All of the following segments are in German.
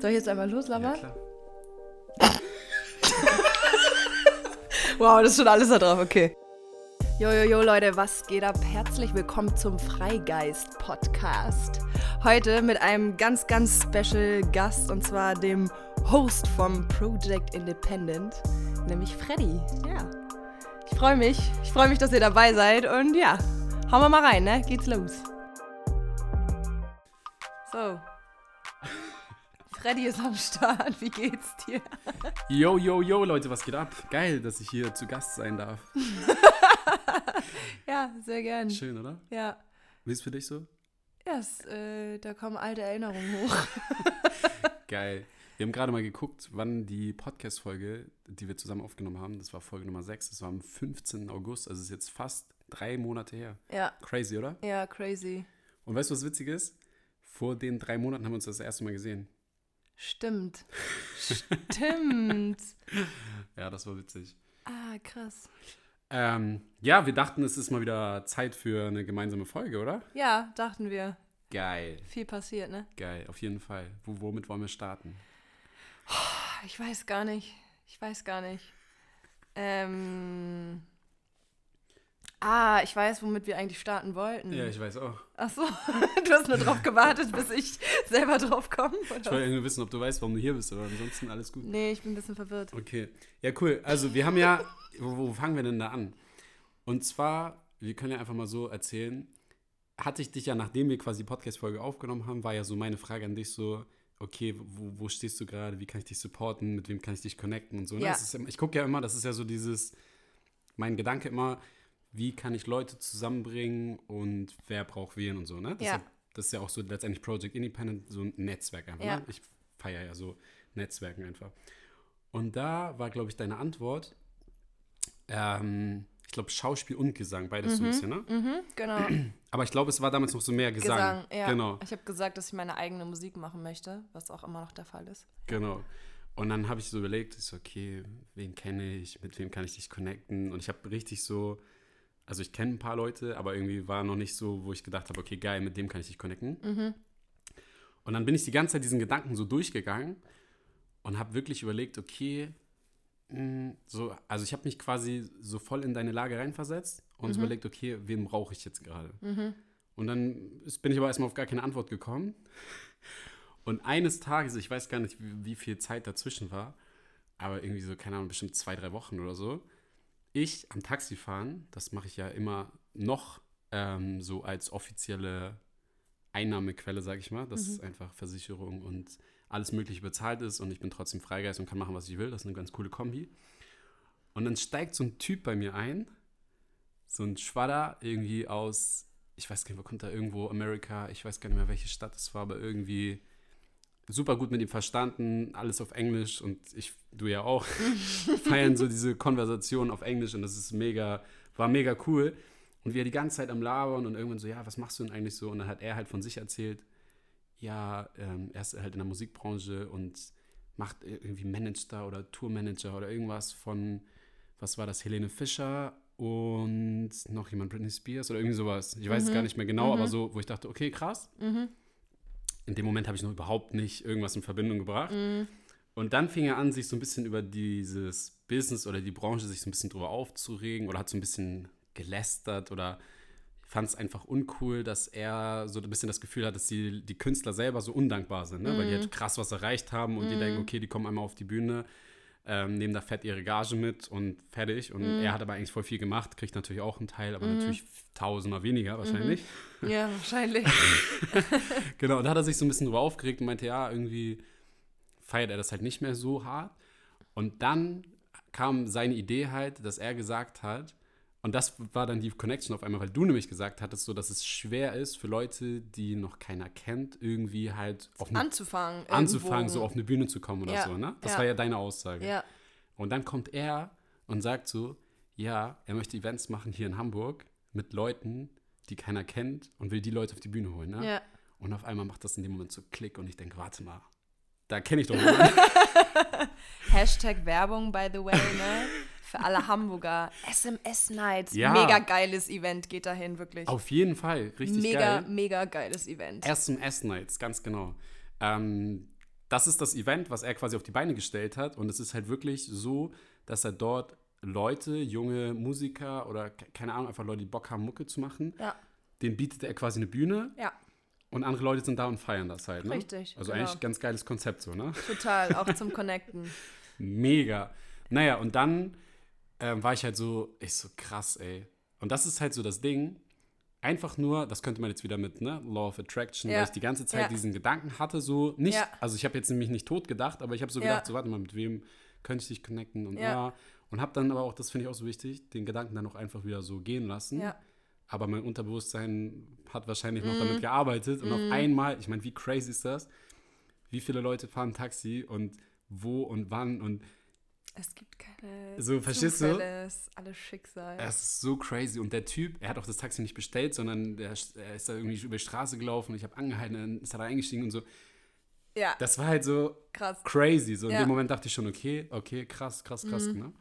Soll ich jetzt einmal loslabern? Ja, klar. Wow, das ist schon alles da drauf, okay. Jojojo, Leute, was geht ab? Herzlich willkommen zum Freigeist Podcast. Heute mit einem ganz, ganz special Gast und zwar dem Host vom Project Independent, nämlich Freddy. Ja. Ich freue mich. Ich freue mich, dass ihr dabei seid und ja, hauen wir mal rein, ne? Geht's los. So. Freddy ist am Start. Wie geht's dir? Yo, yo, yo, Leute, was geht ab? Geil, dass ich hier zu Gast sein darf. Ja, sehr gern. Schön, oder? Ja. Wie ist für dich so? Ja, es, äh, da kommen alte Erinnerungen hoch. Geil. Wir haben gerade mal geguckt, wann die Podcast-Folge, die wir zusammen aufgenommen haben, das war Folge Nummer 6, das war am 15. August, also ist jetzt fast drei Monate her. Ja, Crazy, oder? ja, crazy. Und weißt du, was witzig ist? Vor den drei Monaten haben wir uns das erste Mal gesehen. Stimmt. Stimmt. Ja, das war witzig. Ah, krass. Ähm, ja, wir dachten, es ist mal wieder Zeit für eine gemeinsame Folge, oder? Ja, dachten wir. Geil, Viel passiert, ne? geil, auf jeden Fall. Wo, womit wollen wir starten? Ich weiß gar nicht. Ich weiß gar nicht. Ähm. Ah, ich weiß, womit wir eigentlich starten wollten. Ja, ich weiß auch. Ach so, du hast nur drauf gewartet, bis ich selber drauf komme. Ich wollte nur wissen, ob du weißt, warum du hier bist, aber ansonsten alles gut. Nee, ich bin ein bisschen verwirrt. Okay. Ja, cool. Also, wir haben ja. Wo, wo fangen wir denn da an? Und zwar, wir können ja einfach mal so erzählen. Hatte ich dich ja, nachdem wir quasi die Podcast-Folge aufgenommen haben, war ja so meine Frage an dich so: Okay, wo, wo stehst du gerade? Wie kann ich dich supporten? Mit wem kann ich dich connecten und so. Ne? Ja. Ist, ich gucke ja immer, das ist ja so dieses. Mein Gedanke immer, wie kann ich Leute zusammenbringen und wer braucht wen und so. Ne? Das, Ja. ist ja, das ist ja auch so letztendlich Project Independent, so ein Netzwerk einfach. Ja. Ne? Ich feiere ja so Netzwerken einfach. Und da war, glaube ich, deine Antwort, ähm, ich glaube, Schauspiel und Gesang, beides so ein bisschen, ne? Mhm, genau. Aber ich glaube, es war damals noch so mehr Gesang. Gesang, ja. Genau, Ich habe gesagt, dass ich meine eigene Musik machen möchte, was auch immer noch der Fall ist. genau. Und dann habe ich so überlegt, ich so, okay, wen kenne ich, mit wem kann ich dich connecten? Und ich habe richtig so, also ich kenne ein paar Leute, aber irgendwie war noch nicht so, wo ich gedacht habe, okay, geil, mit dem kann ich dich connecten. Mhm. Und dann bin ich die ganze Zeit diesen Gedanken so durchgegangen und habe wirklich überlegt, okay, mh, so, also ich habe mich quasi so voll in deine Lage reinversetzt und Mhm. überlegt, okay, wen brauche ich jetzt gerade? Und dann bin ich aber erstmal auf gar keine Antwort gekommen. Und eines Tages, ich weiß gar nicht, wie, wie viel Zeit dazwischen war, aber irgendwie so, keine Ahnung, bestimmt zwei, drei Wochen oder so, ich am Taxifahren, das mache ich ja immer noch ähm, so als offizielle Einnahmequelle, sage ich mal, dass einfach Versicherung und alles Mögliche bezahlt ist und ich bin trotzdem Freigeist und kann machen, was ich will. Das ist eine ganz coole Kombi. Und dann steigt so ein Typ bei mir ein, so ein Schwadder irgendwie aus, ich weiß gar nicht, wo kommt er, irgendwo Amerika, ich weiß gar nicht mehr, welche Stadt es war, aber irgendwie super gut mit ihm verstanden, alles auf Englisch und ich, du ja auch, feiern so diese Konversation auf Englisch und das ist mega, war mega cool. Und wir die ganze Zeit am Labern und irgendwann so, ja, was machst du denn eigentlich so? Und dann hat er halt von sich erzählt, ja, ähm, er ist halt in der Musikbranche und macht irgendwie Manager oder Tourmanager oder irgendwas von, was war das, Helene Fischer und noch jemand, Britney Spears oder irgendwie sowas. Ich weiß es gar nicht mehr genau, aber so, wo ich dachte, okay, krass. In dem Moment habe ich noch überhaupt nicht irgendwas in Verbindung gebracht. Und dann fing er an, sich so ein bisschen über dieses Business oder die Branche sich so ein bisschen drüber aufzuregen oder hat so ein bisschen gelästert oder fand es einfach uncool, dass er so ein bisschen das Gefühl hat, dass die, die Künstler selber so undankbar sind, ne? weil die halt krass was erreicht haben und die denken, okay, die kommen einmal auf die Bühne, ähm, nehmen da fett ihre Gage mit und fertig. Und er hat aber eigentlich voll viel gemacht, kriegt natürlich auch einen Teil, aber natürlich tausendmal weniger wahrscheinlich. Ja, wahrscheinlich. Genau, und da hat er sich so ein bisschen drüber aufgeregt und meinte, ja, irgendwie feiert er das halt nicht mehr so hart. Und dann kam seine Idee halt, dass er gesagt hat, und das war dann die Connection auf einmal, weil du nämlich gesagt hattest, so dass es schwer ist für Leute, die noch keiner kennt, irgendwie halt auf eine, Anzufangen. anzufangen, irgendwo. so auf eine Bühne zu kommen oder Ja, so, ne? Das ja. war ja deine Aussage. Ja, Und dann kommt er und sagt so, ja, er möchte Events machen hier in Hamburg mit Leuten, die keiner kennt und will die Leute auf die Bühne holen, ne? ja. Und auf einmal macht das in dem Moment so Klick und ich denke, warte mal, da kenne ich doch jemanden. Hashtag Werbung, by the way, ne? Für alle Hamburger. SMS Nights. Ja. Mega geiles Event, geht dahin, wirklich. Auf jeden Fall, richtig mega, geil. mega geiles Event. SMS Nights, ganz genau. Ähm, das ist das Event, was er quasi auf die Beine gestellt hat. Und es ist halt wirklich so, dass er dort Leute, junge Musiker oder keine Ahnung, einfach Leute, die Bock haben, Mucke zu machen, Ja. denen bietet er quasi eine Bühne Ja, und andere Leute sind da und feiern das halt. Ne? Richtig, Also genau. eigentlich ganz geiles Konzept so, ne? total. Auch zum Connecten. Mega. Naja, und dann ähm, war ich halt so, ich so krass, ey. Und das ist halt so das Ding. Einfach nur, das könnte man jetzt wieder mit ne, Law of Attraction, Ja. weil ich die ganze Zeit Ja. diesen Gedanken hatte, so nicht, Ja. also ich habe jetzt nämlich nicht tot gedacht, aber ich habe so gedacht, so warte mal, mit wem könnte ich dich connecten und Ja. Und habe dann aber auch, das finde ich auch so wichtig, den Gedanken dann auch einfach wieder so gehen lassen. Ja. Aber mein Unterbewusstsein hat wahrscheinlich noch Mhm. damit gearbeitet. Und auf einmal, ich meine, wie crazy ist das? Wie viele Leute fahren Taxi und wo und wann und Es gibt keine So, verstehst du? Es ist alles Schicksal. es ist so crazy. Und der Typ, er hat auch das Taxi nicht bestellt, sondern der, er ist da irgendwie über die Straße gelaufen. Ich habe angehalten, dann ist er da eingestiegen und so. ja, Das war halt so krass. crazy. So in Ja. Mhm. dem Moment dachte ich schon, okay, okay, krass, krass, krass. Ne?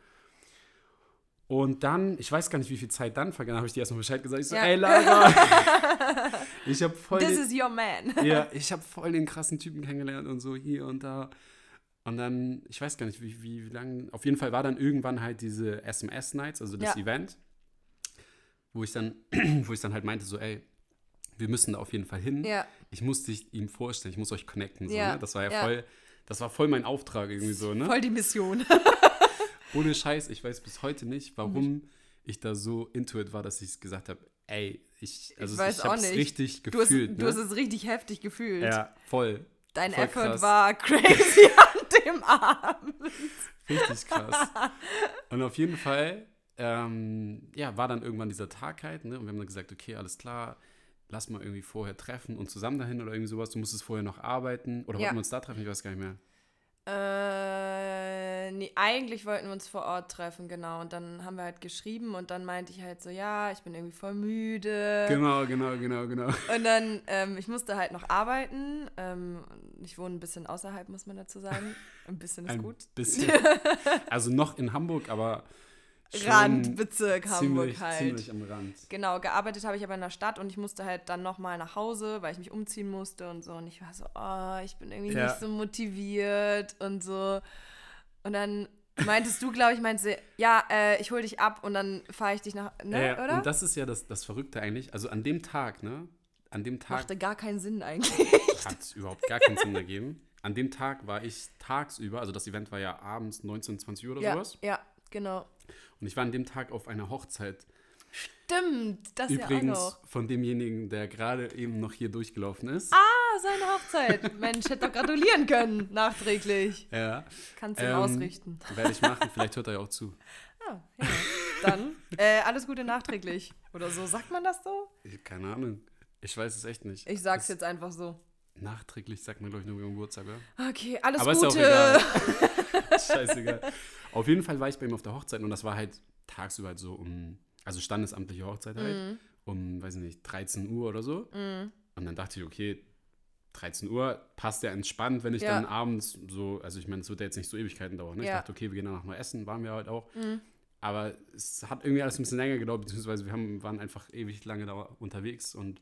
Und dann, ich weiß gar nicht, wie viel Zeit dann vergangen, habe ich dir erstmal Bescheid gesagt. Ich so, Ja. ey Lara, ich habe voll, This den, is your man. ja, ich habe voll den krassen Typen kennengelernt und so hier und da. Und dann, ich weiß gar nicht, wie, wie, wie lange, auf jeden Fall war dann irgendwann halt diese SMS-Nights, also das Ja. Event, wo ich dann, wo ich dann halt meinte, so, ey, wir müssen da auf jeden Fall hin. Ja. Ich muss dich ihm vorstellen, ich muss euch connecten. So, Ja, ne? Das war ja, ja. voll, das war voll mein Auftrag irgendwie so, ne? Voll die Mission. Ohne Scheiß, ich weiß bis heute nicht, warum ich da so into it war, dass ich gesagt habe, ey, ich, also ich, weiß auch hab's nicht. richtig Du hast, gefühlt. du hast ne? es richtig heftig gefühlt. Ja, voll. Dein voll Effort krass. war crazy dem Abend. Richtig krass. Und auf jeden Fall, ähm, ja, war dann irgendwann dieser Tag halt, ne? Und wir haben dann gesagt, okay, alles klar, lass mal irgendwie vorher treffen und zusammen dahin oder irgendwie sowas. Du musstest vorher noch arbeiten. Oder Ja. wollten wir uns da treffen? Ich weiß gar nicht mehr. Äh, nee, eigentlich wollten wir uns vor Ort treffen, genau. Und dann haben wir halt geschrieben und dann meinte ich halt so, ja, ich bin irgendwie voll müde. Genau, genau, genau, genau. Und dann, ähm, ich musste halt noch arbeiten. Ähm, ich wohne ein bisschen außerhalb, muss man dazu sagen. Ein bisschen ist Ein gut. bisschen. Also noch in Hamburg, aber Randbezirk Hamburg ziemlich, halt. ziemlich am Rand. Genau, gearbeitet habe ich aber in der Stadt und ich musste halt dann nochmal nach Hause, weil ich mich umziehen musste und so. Und ich war so, oh, ich bin irgendwie Ja. nicht so motiviert und so. Und dann meintest du, glaube ich, meinte sie, ja, äh, ich hole dich ab und dann fahre ich dich nach, ne, Ja, oder? Und das ist ja das, das Verrückte eigentlich. Also an dem Tag, ne? An dem Tag Machte gar keinen Sinn eigentlich. hat es überhaupt gar keinen Sinn ergeben. An dem Tag war ich tagsüber, also das Event war ja abends 19, 20 Uhr oder ja, sowas. ja, genau. Und ich war an dem Tag auf einer Hochzeit. Stimmt, das ja auch Übrigens noch. von demjenigen, der gerade eben noch hier durchgelaufen ist. Ah, seine Hochzeit. Mensch, hätte doch gratulieren können, nachträglich. Ja. Kannst du Ähm, ausrichten. Werde ich machen. Vielleicht hört er ja auch zu. Ah, ja. Dann, äh, alles Gute nachträglich. Oder so, sagt man das so? Keine Ahnung. Ich weiß es echt nicht. Ich sag's Das- jetzt einfach so. Nachträglich sagt man, glaube ich, nur Geburtstag, oder? Okay, alles Aber ist ja auch Gute. egal. Scheißegal. Auf jeden Fall war ich bei ihm auf der Hochzeit und das war halt tagsüber halt so um, also standesamtliche Hochzeit halt, Mhm. um, weiß ich nicht, 13 Uhr oder so. Und dann dachte ich, okay, 13 Uhr passt ja entspannt, wenn ich Ja. dann abends so, also ich meine, es wird ja jetzt nicht so Ewigkeiten dauern. Ne? Ich Ja. dachte, okay, wir gehen danach mal essen, waren wir halt auch. Mhm. Aber es hat irgendwie alles ein bisschen länger gedauert, beziehungsweise wir haben, waren einfach ewig lange da unterwegs und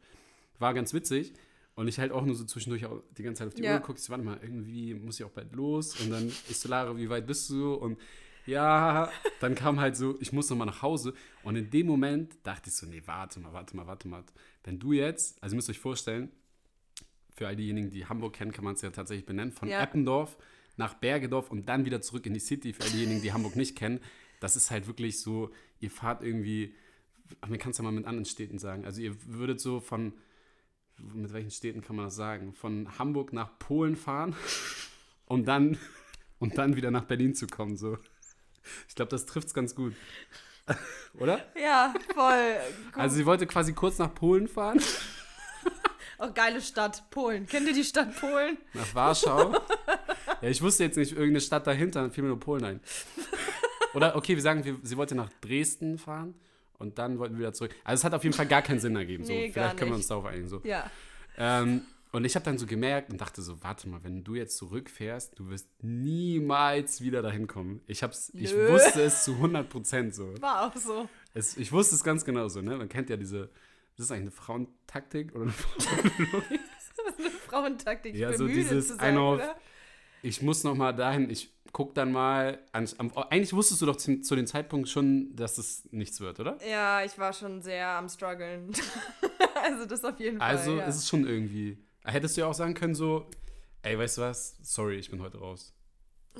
war ganz witzig. Und ich halt auch nur so zwischendurch auch die ganze Zeit auf die Ja. Uhr gucke, ich so, warte mal, irgendwie muss ich auch bald los. Und dann ich so, Lara, wie weit bist du? Und ja, dann kam halt so, ich muss nochmal nach Hause. Und in dem Moment dachte ich so, nee, warte mal, warte mal, warte mal. Wenn du jetzt, also ihr müsst euch vorstellen, für all diejenigen, die Hamburg kennen, kann man es ja tatsächlich benennen, von Ja. Eppendorf nach Bergedorf und dann wieder zurück in die City, für all diejenigen, die Hamburg nicht kennen, das ist halt wirklich so, ihr fahrt irgendwie, ach, man kann es ja mal mit anderen Städten sagen, also ihr würdet so von, mit welchen Städten kann man das sagen, von Hamburg nach Polen fahren, um dann, und dann wieder nach Berlin zu kommen, so. Ich glaube, das trifft es ganz gut. Oder? Ja, voll. Gut. Also sie wollte quasi kurz nach Polen fahren, Auch geile Stadt, Polen. Kennt ihr die Stadt Polen? nach Warschau. ja, ich wusste jetzt nicht, irgendeine Stadt dahinter, dann fiel mir nur Polen ein. Oder, okay, wir sagen, wir, sie wollte nach Dresden fahren und dann wollten wir wieder zurück. Also es hat auf jeden Fall gar keinen Sinn ergeben. So. Nee, Vielleicht können wir uns darauf einigen. So. Ja. Ähm, und ich habe dann so gemerkt und dachte so, warte mal, wenn du jetzt zurückfährst, du wirst niemals wieder dahin kommen. Ich, hab's, ich wusste es zu 100 Prozent so. War auch so. Es, ich wusste es ganz genau so, ne? Man kennt ja diese, das ist eigentlich eine Frauentaktik oder eine Frauenlogik. Frauentaktik. Ich Ja, bin so müde dieses zu eine auf- oder? Ich muss noch mal dahin, ich guck dann mal. An, am, eigentlich wusstest du doch zu, zu dem Zeitpunkt schon, dass es nichts wird, oder? Ja, ich war schon sehr am struggeln. also das auf jeden Fall. Also ja. ist es schon irgendwie. Hättest du ja auch sagen können, so, ey, weißt du was? Sorry, ich bin heute raus.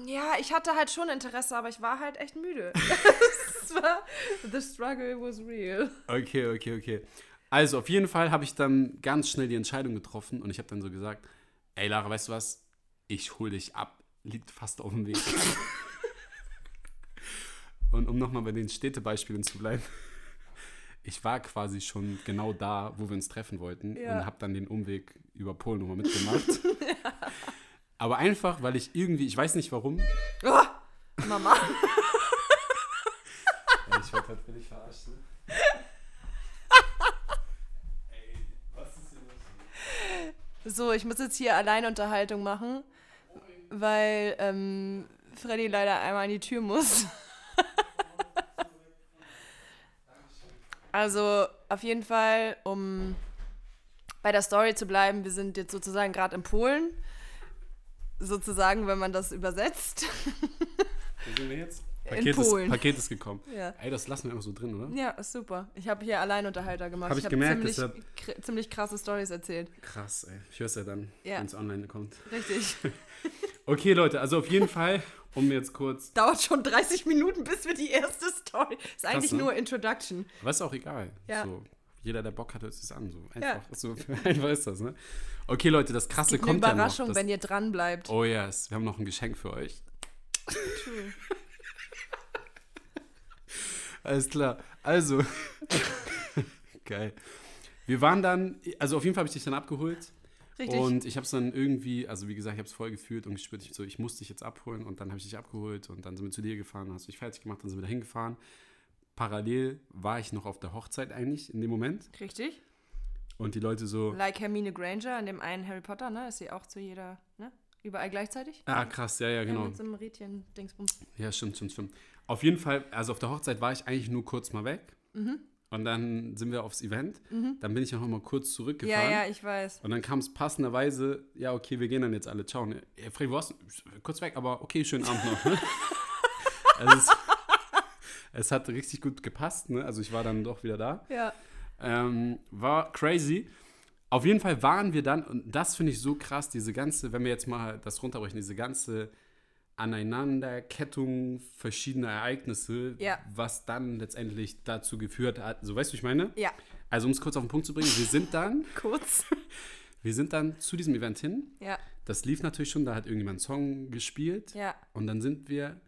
Ja, ich hatte halt schon Interesse, aber ich war halt echt müde. das war, the struggle was real. Okay, okay, okay. Also auf jeden Fall habe ich dann ganz schnell die Entscheidung getroffen und ich habe dann so gesagt, ey Lara, weißt du was? Ich hol dich ab. Liegt fast auf dem Weg. und um nochmal bei den Städtebeispielen zu bleiben. Ich war quasi schon genau da, wo wir uns treffen wollten Ja. und habe dann den Umweg über Polen nochmal mitgemacht. Aber einfach, weil ich irgendwie, ich weiß nicht warum, Oh, Mama. Ey, ich wollte halt völlig verarschen. Ey, was ist hier los? So, ich muss jetzt hier Alleinunterhaltung machen, weil ähm, Freddy leider einmal an die Tür muss. also auf jeden Fall, um bei der Story zu bleiben, wir sind jetzt sozusagen gerade in Polen. Sozusagen, wenn man das übersetzt. Wo sind wir jetzt? In Paket Polen. Ist, Paket ist gekommen. Ja. Ey, das lassen wir einfach so drin, oder? Ja, ist super. Ich habe hier Alleinunterhalter gemacht. Hab ich hab gemerkt, ziemlich, deshalb- kr- ziemlich krasse Stories erzählt. Krass, ey. Ich hör's ja dann, Ja. wenn es online kommt. Richtig. Okay, Leute, also auf jeden Fall, um jetzt kurz. Dauert schon 30 Minuten, bis wir die erste Story. Ist eigentlich ne? nur Introduction. Aber ist auch egal. Ja. So, jeder, der Bock hat, hört sich an. So Ja. einfach, so, einfach ist das, ne? Okay, Leute, das krasse kommt ja noch. Überraschung, Das, wenn ihr dran bleibt. oh yes, wir haben noch ein Geschenk für euch. True. Alles klar. Also, geil. Wir waren dann, also auf jeden Fall habe ich dich dann abgeholt. Richtig. Und ich habe es dann irgendwie, also wie gesagt, ich habe es voll gefühlt und gespürt, ich, so, ich muss dich jetzt abholen und dann habe ich dich abgeholt und dann sind wir zu dir gefahren, hast dich fertig gemacht, dann sind wir da hingefahren. Parallel war ich noch auf der Hochzeit eigentlich in dem Moment Richtig. und die Leute so, Like Hermine Granger in dem einen Harry Potter, ne? Ist sie auch zu jeder, ne? Überall gleichzeitig? ah krass, ja, ja, genau. Ja, mit so einem Rädchen-Dingsbums. Ja, stimmt, stimmt, stimmt. Auf jeden Fall, also auf der Hochzeit war ich eigentlich nur kurz mal weg Mhm. und dann sind wir aufs Event, dann bin ich noch mal kurz Ja, zurückgefahren. ja, ich weiß. Und dann kam es passenderweise, ja, okay, wir gehen dann jetzt alle. Ciao. Ne? Ja, Freddy, wo warst du? Kurz weg, aber okay, schönen Abend noch. Ne? also es, es hat richtig gut gepasst, ne? Also ich war dann doch wieder da. Ja. Ähm, war crazy. Auf jeden Fall waren wir dann, und das finde ich so krass, diese ganze, wenn wir jetzt mal das runterbrechen, diese ganze Aneinanderkettung verschiedener Ereignisse, Ja. was dann letztendlich dazu geführt hat. So, weißt du, ich meine? Ja. Also, um es kurz auf den Punkt zu bringen, wir sind dann Kurz. wir sind dann zu diesem Event hin. Ja. Das lief natürlich schon, da hat irgendjemand einen Song gespielt. Ja. Und dann sind wir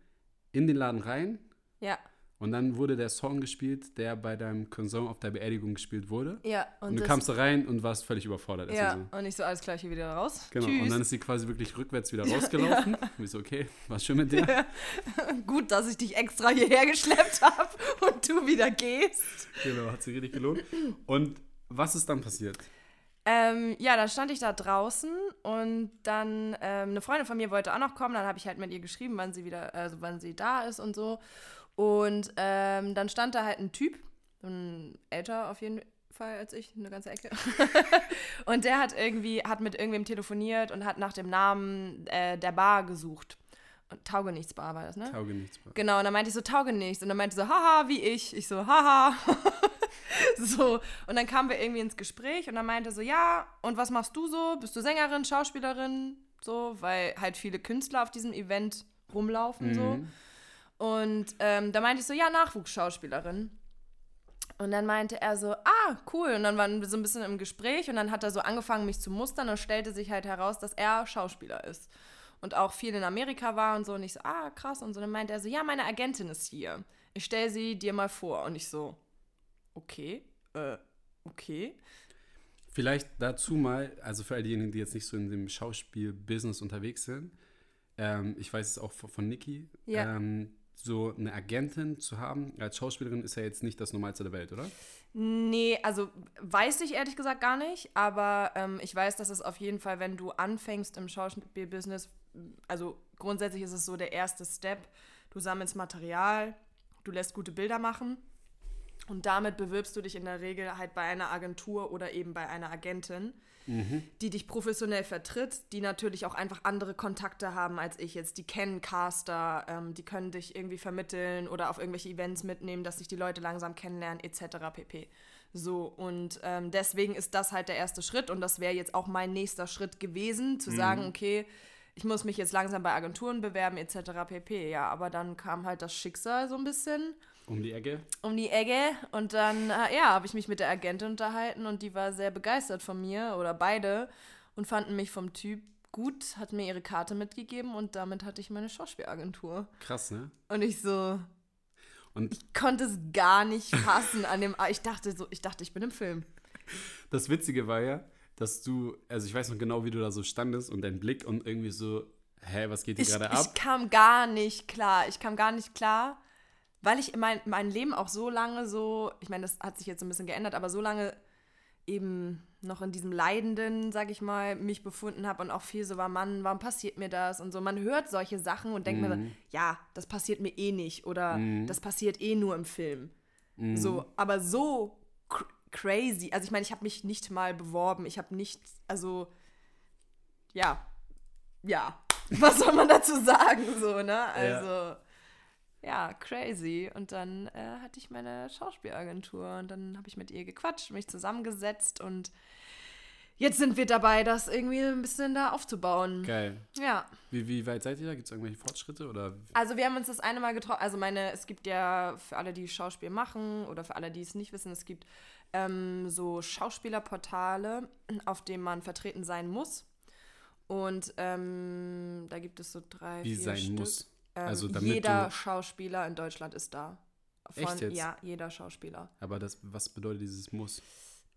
in den Laden rein. Ja. Und dann wurde der Song gespielt, der bei deinem Cousin auf der Beerdigung gespielt wurde. Ja. Und, Und, du kamst da rein und warst völlig überfordert. Ja. erstmal Und ich so, alles gleich hier wieder raus. So. Genau. Tschüss. Und dann ist sie quasi wirklich rückwärts wieder rausgelaufen. Und ich so, okay, war schön mit dir. Gut, dass ich dich extra hierher geschleppt habe und du wieder gehst. genau, hat sich richtig gelohnt. Und was ist dann passiert? Ähm, ja, dann stand ich da draußen und dann ähm, eine Freundin von mir wollte auch noch kommen. Dann habe ich halt mit ihr geschrieben, wann sie wieder, also wann sie da ist und so. Und ähm, dann stand da halt ein Typ, ein älter auf jeden Fall als ich, eine ganze Ecke. und der hat irgendwie, hat mit irgendwem telefoniert und hat nach dem Namen äh, der Bar gesucht. Und Taugenichtsbar war das, ne? Tauge nichts mehr. Genau, und dann meinte ich so, tauge nichts. Und dann meinte so, haha, wie ich. Ich so, haha. so, und dann kamen wir irgendwie ins Gespräch und dann meinte so, ja, und was machst du so? Bist du Sängerin, Schauspielerin? So, weil halt viele Künstler auf diesem Event rumlaufen, so. Und ähm, da meinte ich so, ja, Nachwuchsschauspielerin. Und dann meinte er so, ah, cool. Und dann waren wir so ein bisschen im Gespräch und dann hat er so angefangen, mich zu mustern und stellte sich halt heraus, dass er Schauspieler ist. Und auch viel in Amerika war und so. Und ich so, ah, krass. Und so, dann meinte er so, ja, meine Agentin ist hier. Ich stelle sie dir mal vor. Und ich so, okay, äh, okay. Vielleicht dazu mal, also für all diejenigen, die jetzt nicht so in dem Schauspiel-Business unterwegs sind, ähm, ich weiß es auch von, von Niki, Ja. ähm, so eine Agentin zu haben als Schauspielerin ist ja jetzt nicht das Normalste der Welt, oder? Nee, also weiß ich ehrlich gesagt gar nicht, aber ähm, ich weiß, dass es auf jeden Fall, wenn du anfängst im Schauspielbusiness, also grundsätzlich ist es so der erste Step, du sammelst Material, du lässt gute Bilder machen und damit bewirbst du dich in der Regel halt bei einer Agentur oder eben bei einer Agentin. Mhm. die dich professionell vertritt, die natürlich auch einfach andere Kontakte haben als ich jetzt. Die kennen Caster, ähm, die können dich irgendwie vermitteln oder auf irgendwelche Events mitnehmen, dass sich die Leute langsam kennenlernen, etc. pp. So, und ähm, deswegen ist das halt der erste Schritt und das wäre jetzt auch mein nächster Schritt gewesen, zu mhm. sagen, okay, ich muss mich jetzt langsam bei Agenturen bewerben, etc. pp. Ja, aber dann kam halt das Schicksal so ein bisschen. Um die Ecke? Um die Ecke. Und dann, äh, ja, habe ich mich mit der Agentin unterhalten und die war sehr begeistert von mir oder beide und fanden mich vom Typ gut, hat mir ihre Karte mitgegeben und damit hatte ich meine Schauspielagentur. Krass, ne? Und ich so, und ich konnte es gar nicht fassen an dem. Ich dachte so, ich dachte, ich bin im Film. Das Witzige war ja, dass du, also ich weiß noch genau, wie du da so standest und dein Blick und irgendwie so, hä, was geht hier gerade ab? Ich kam gar nicht klar. Ich kam gar nicht klar, weil ich mein, mein Leben auch so lange so, ich meine, das hat sich jetzt ein bisschen geändert, aber so lange eben noch in diesem Leidenden, sag ich mal, mich befunden habe und auch viel so war, Mann, warum passiert mir das? Und so, man hört solche Sachen und denkt mhm. mir so, ja, das passiert mir eh nicht oder mhm. das passiert eh nur im Film. Mhm. So, aber so cr crazy. Also ich meine, ich habe mich nicht mal beworben, ich habe nicht, also ja, ja, was soll man dazu sagen, so, ne? Also ja ja, crazy. Und dann äh, hatte ich meine Schauspielagentur und dann habe ich mit ihr gequatscht, mich zusammengesetzt und jetzt sind wir dabei, das irgendwie ein bisschen da aufzubauen. Geil. Ja. Wie, wie weit seid ihr da? Gibt es irgendwelche Fortschritte? Oder? Also wir haben uns das eine Mal getroffen, also meine, es gibt ja für alle, die Schauspiel machen oder für alle, die es nicht wissen, es gibt ähm, so Schauspielerportale, auf denen man vertreten sein muss. Und ähm, da gibt es so drei, Wie vier sein Stück. muss? Ähm, also jeder Schauspieler in Deutschland ist da. Von, Echt jetzt? Ja, jeder Schauspieler. Aber das, was bedeutet dieses Muss?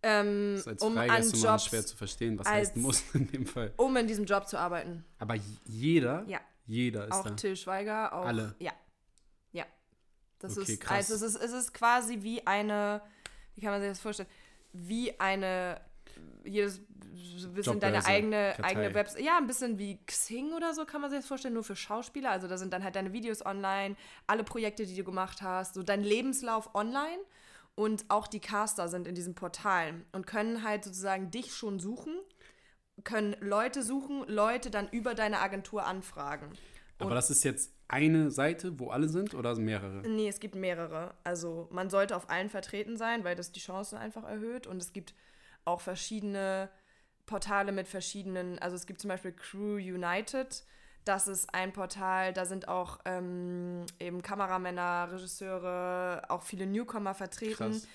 Ähm, das ist als um an Jobs, schwer zu verstehen, was als, heißt Muss in dem Fall. Um in diesem Job zu arbeiten. Aber jeder? Ja. Jeder ist auch da. Auch Till Schweiger, auch. Alle? Ja. Ja. Das okay, ist, krass. Also es ist, es ist quasi wie eine, wie kann man sich das vorstellen? Wie eine, jedes ein bisschen deine eigene, eigene Website. Ja, ein bisschen wie Xing oder so kann man sich das vorstellen, nur für Schauspieler. Also da sind dann halt deine Videos online, alle Projekte, die du gemacht hast, so dein Lebenslauf online. Und auch die Caster sind in diesen Portalen und können halt sozusagen dich schon suchen, können Leute suchen, Leute dann über deine Agentur anfragen. Aber das ist jetzt eine Seite, wo alle sind oder mehrere? Nee, es gibt mehrere. Also man sollte auf allen vertreten sein, weil das die Chancen einfach erhöht. Und es gibt auch verschiedene Portale mit verschiedenen, also es gibt zum Beispiel Crew United. Das ist ein Portal, da sind auch ähm, eben Kameramänner, Regisseure, auch viele Newcomer vertreten, Krass.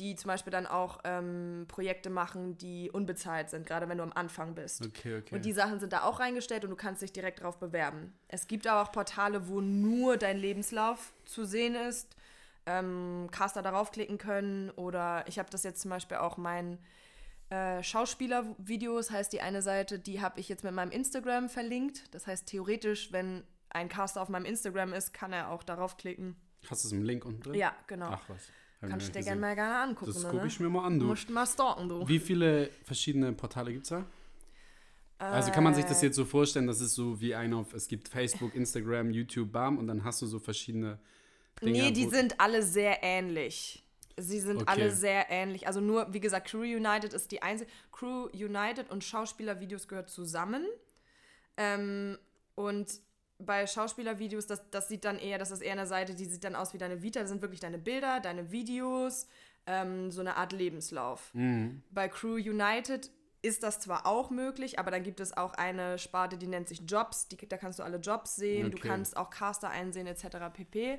die zum Beispiel dann auch ähm, Projekte machen, die unbezahlt sind, gerade wenn du am Anfang bist. Okay, okay. Und die Sachen sind da auch reingestellt und du kannst dich direkt darauf bewerben. Es gibt aber auch Portale, wo nur dein Lebenslauf zu sehen ist, ähm, Caster darauf klicken können oder ich habe das jetzt zum Beispiel auch mein äh, Schauspielervideos heißt die eine Seite, die habe ich jetzt mit meinem Instagram verlinkt. Das heißt, theoretisch, wenn ein Caster auf meinem Instagram ist, kann er auch darauf klicken. Hast du es im Link unten drin? Ja, genau. Ach was. Kannst du dir gerne mal gerne angucken. Das gucke ne? ich mir mal an, du. Musst mal stalken, du. Wie viele verschiedene Portale gibt es da? Äh, also kann man sich das jetzt so vorstellen, das ist so wie ein auf, es gibt Facebook, Instagram, YouTube, bam, und dann hast du so verschiedene Dinge. Nee, die sind alle sehr ähnlich. Sie sind okay. alle sehr ähnlich. Also nur, wie gesagt, Crew United ist die einzige. Crew United und Schauspielervideos gehört zusammen. Ähm, und bei Schauspielervideos, das, das sieht dann eher, das ist eher eine Seite, die sieht dann aus wie deine Vita. Das sind wirklich deine Bilder, deine Videos, ähm, so eine Art Lebenslauf. Mhm. Bei Crew United ist das zwar auch möglich, aber dann gibt es auch eine Sparte, die nennt sich Jobs. Die, da kannst du alle Jobs sehen, okay. du kannst auch Caster einsehen etc. pp.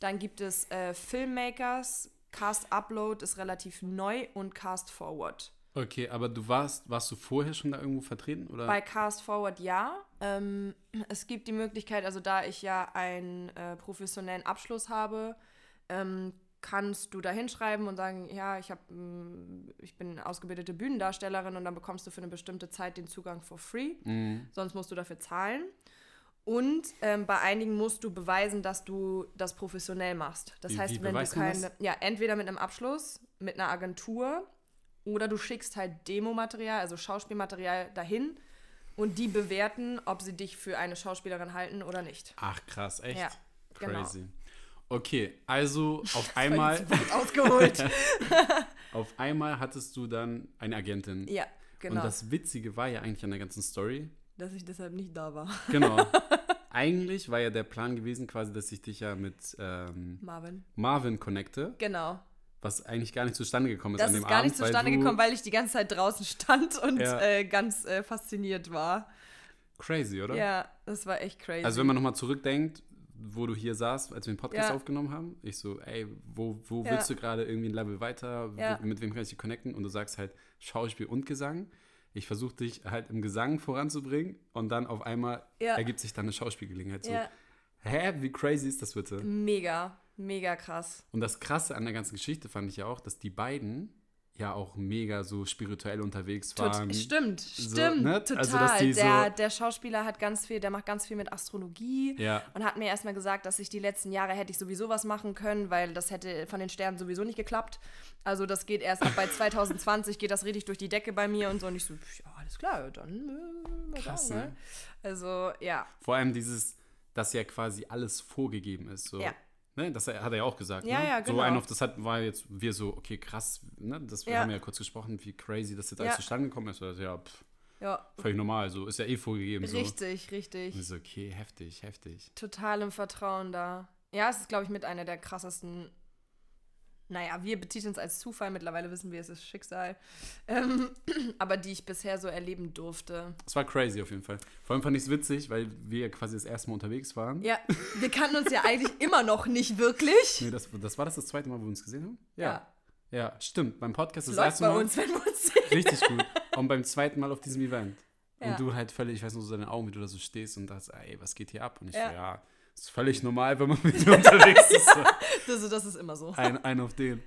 Dann gibt es äh, Filmmakers, Cast Upload ist relativ neu und Cast Forward. Okay, aber du warst, warst du vorher schon da irgendwo vertreten? Oder? Bei Cast Forward ja. Ähm, es gibt die Möglichkeit, also da ich ja einen äh, professionellen Abschluss habe, ähm, kannst du da hinschreiben und sagen, ja, ich, hab, mm, ich bin ausgebildete Bühnendarstellerin und dann bekommst du für eine bestimmte Zeit den Zugang for free. Mhm. Sonst musst du dafür zahlen. Und ähm, bei einigen musst du beweisen, dass du das professionell machst. Das wie, heißt, wie wenn du keine, ja, entweder mit einem Abschluss, mit einer Agentur oder du schickst halt Demomaterial, also Schauspielmaterial dahin und die bewerten, ob sie dich für eine Schauspielerin halten oder nicht. Ach krass, echt? Ja, genau. Crazy. Genau. Okay, also auf einmal ausgeholt. auf einmal hattest du dann eine Agentin. Ja. genau. Und das Witzige war ja eigentlich an der ganzen Story. Dass ich deshalb nicht da war. Genau. eigentlich war ja der Plan gewesen, quasi, dass ich dich ja mit ähm, Marvin. Marvin connecte, Genau. was eigentlich gar nicht zustande gekommen ist Das an dem ist gar Abend. nicht zustande weil gekommen, weil ich die ganze Zeit draußen stand und Ja. äh, ganz äh, fasziniert war. Crazy, oder? Ja, das war echt crazy. Also wenn man nochmal zurückdenkt, wo du hier saßt, als wir den Podcast Ja. aufgenommen haben, ich so, ey, wo, wo Ja. willst du gerade irgendwie ein Level weiter? Ja. Wo, mit wem kann ich dich connecten? Und du sagst halt Schauspiel und Gesang. Ich versuche dich halt im Gesang voranzubringen und dann auf einmal Ja. ergibt sich dann eine Schauspielgelegenheit. So, ja, hä, wie crazy ist das bitte? mega, mega krass. Und das Krasse an der ganzen Geschichte fand ich ja auch, dass die beiden ja auch mega so spirituell unterwegs waren. stimmt, so, stimmt, ne? total. Also, die so- der, der Schauspieler hat ganz viel, der macht ganz viel mit Astrologie Ja, und hat mir erstmal gesagt, dass ich die letzten Jahre hätte ich sowieso was machen können, weil das hätte von den Sternen sowieso nicht geklappt. Also das geht erst ab bei 2020 geht das richtig durch die Decke bei mir und so und ich so, ja, alles klar, dann äh, Krass, schauen, ne? Also, ja. vor allem dieses, dass ja quasi alles vorgegeben ist. So. Ja. Ne, das hat er ja auch gesagt. Ja, ne? ja, So genau. ein auf das hat, war jetzt wir so, okay, krass, ne? Das, wir Ja. haben ja kurz gesprochen, wie crazy das jetzt alles zustande gekommen ist. Also, ja, pff, Ja, völlig normal, so ist ja eh vorgegeben. So. richtig, richtig. Und so, okay, heftig, heftig. total im Vertrauen da. Ja, es ist, glaube ich, mit einer der krassesten. Naja, wir betiteln es als Zufall, mittlerweile wissen wir, es ist Schicksal. Ähm, aber die ich bisher so erleben durfte. Es war crazy auf jeden Fall. Vor allem fand ich es witzig, weil wir ja quasi das erste Mal unterwegs waren. Ja, wir kannten uns ja eigentlich immer noch nicht wirklich. Nee, das, das war das das zweite Mal, wo wir uns gesehen haben? Ja. Ja, stimmt. Beim Podcast das läuft erste bei Mal. uns, wenn wir uns sehen. Richtig gut. Und beim zweiten Mal auf diesem Event. Ja. Und du halt völlig, ich weiß noch so deine Augen, wie du da so stehst und dachtest, ey, was geht hier ab? Und ich Ja. so, ja, ist völlig normal, wenn man mit dir unterwegs ist. So. Das, das ist immer so. Ein, ein auf den.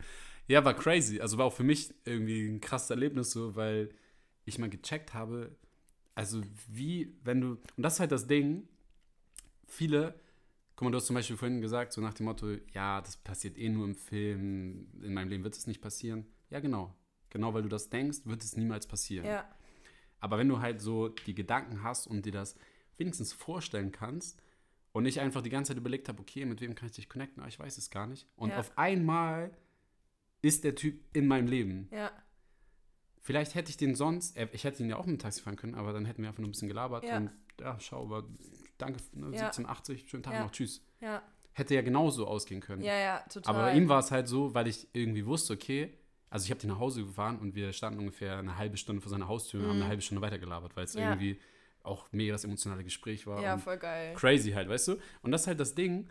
Ja, war crazy. Also war auch für mich irgendwie ein krasses Erlebnis so, weil ich mal gecheckt habe, also wie, wenn du, und das ist halt das Ding, viele, guck mal, du hast zum Beispiel vorhin gesagt, so nach dem Motto, ja, das passiert eh nur im Film, in meinem Leben wird es nicht passieren. Ja, genau. Genau, weil du das denkst, wird es niemals passieren. Ja, Aber wenn du halt so die Gedanken hast und dir das wenigstens vorstellen kannst und ich einfach die ganze Zeit überlegt habe, okay, mit wem kann ich dich connecten? Ah, ich weiß es gar nicht. Und Ja. auf einmal ist der Typ in meinem Leben. ja, Vielleicht hätte ich den sonst, äh, ich hätte ihn ja auch mit dem Taxi fahren können, aber dann hätten wir einfach nur ein bisschen gelabert Ja. und ja, schau, aber danke, ne, Ja. 1780, schönen Tag noch, tschüss. ja, Hätte ja genauso ausgehen können. ja, ja, total. Aber bei ihm war es halt so, weil ich irgendwie wusste, okay, also ich habe den nach Hause gefahren und wir standen ungefähr eine halbe Stunde vor seiner Haustür und haben eine halbe Stunde weitergelabert, weil es Mhm. Irgendwie auch mega das emotionale Gespräch war. Ja, voll geil. crazy halt, weißt du? Und das ist halt das Ding,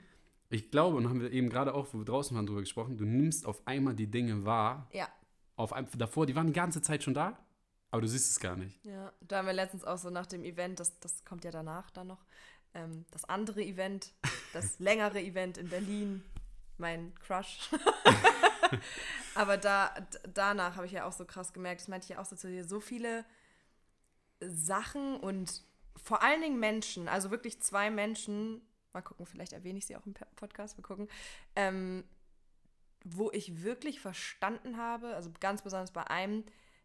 ich glaube, und haben wir eben gerade auch, wo wir draußen waren, drüber gesprochen, du nimmst auf einmal die Dinge wahr, Ja, auf ein, davor, die waren die ganze Zeit schon da, aber du siehst es gar nicht. ja. Da haben wir letztens auch so nach dem Event, das, das kommt ja danach dann noch, ähm, das andere Event, das längere Event in Berlin, mein Crush. Aber da, danach habe ich ja auch so krass gemerkt, das meinte ich ja auch so zu dir, so viele Sachen und vor allen Dingen Menschen, also wirklich zwei Menschen, mal gucken, vielleicht erwähne ich sie auch im Podcast, mal gucken, ähm, wo ich wirklich verstanden habe, also ganz besonders bei einem,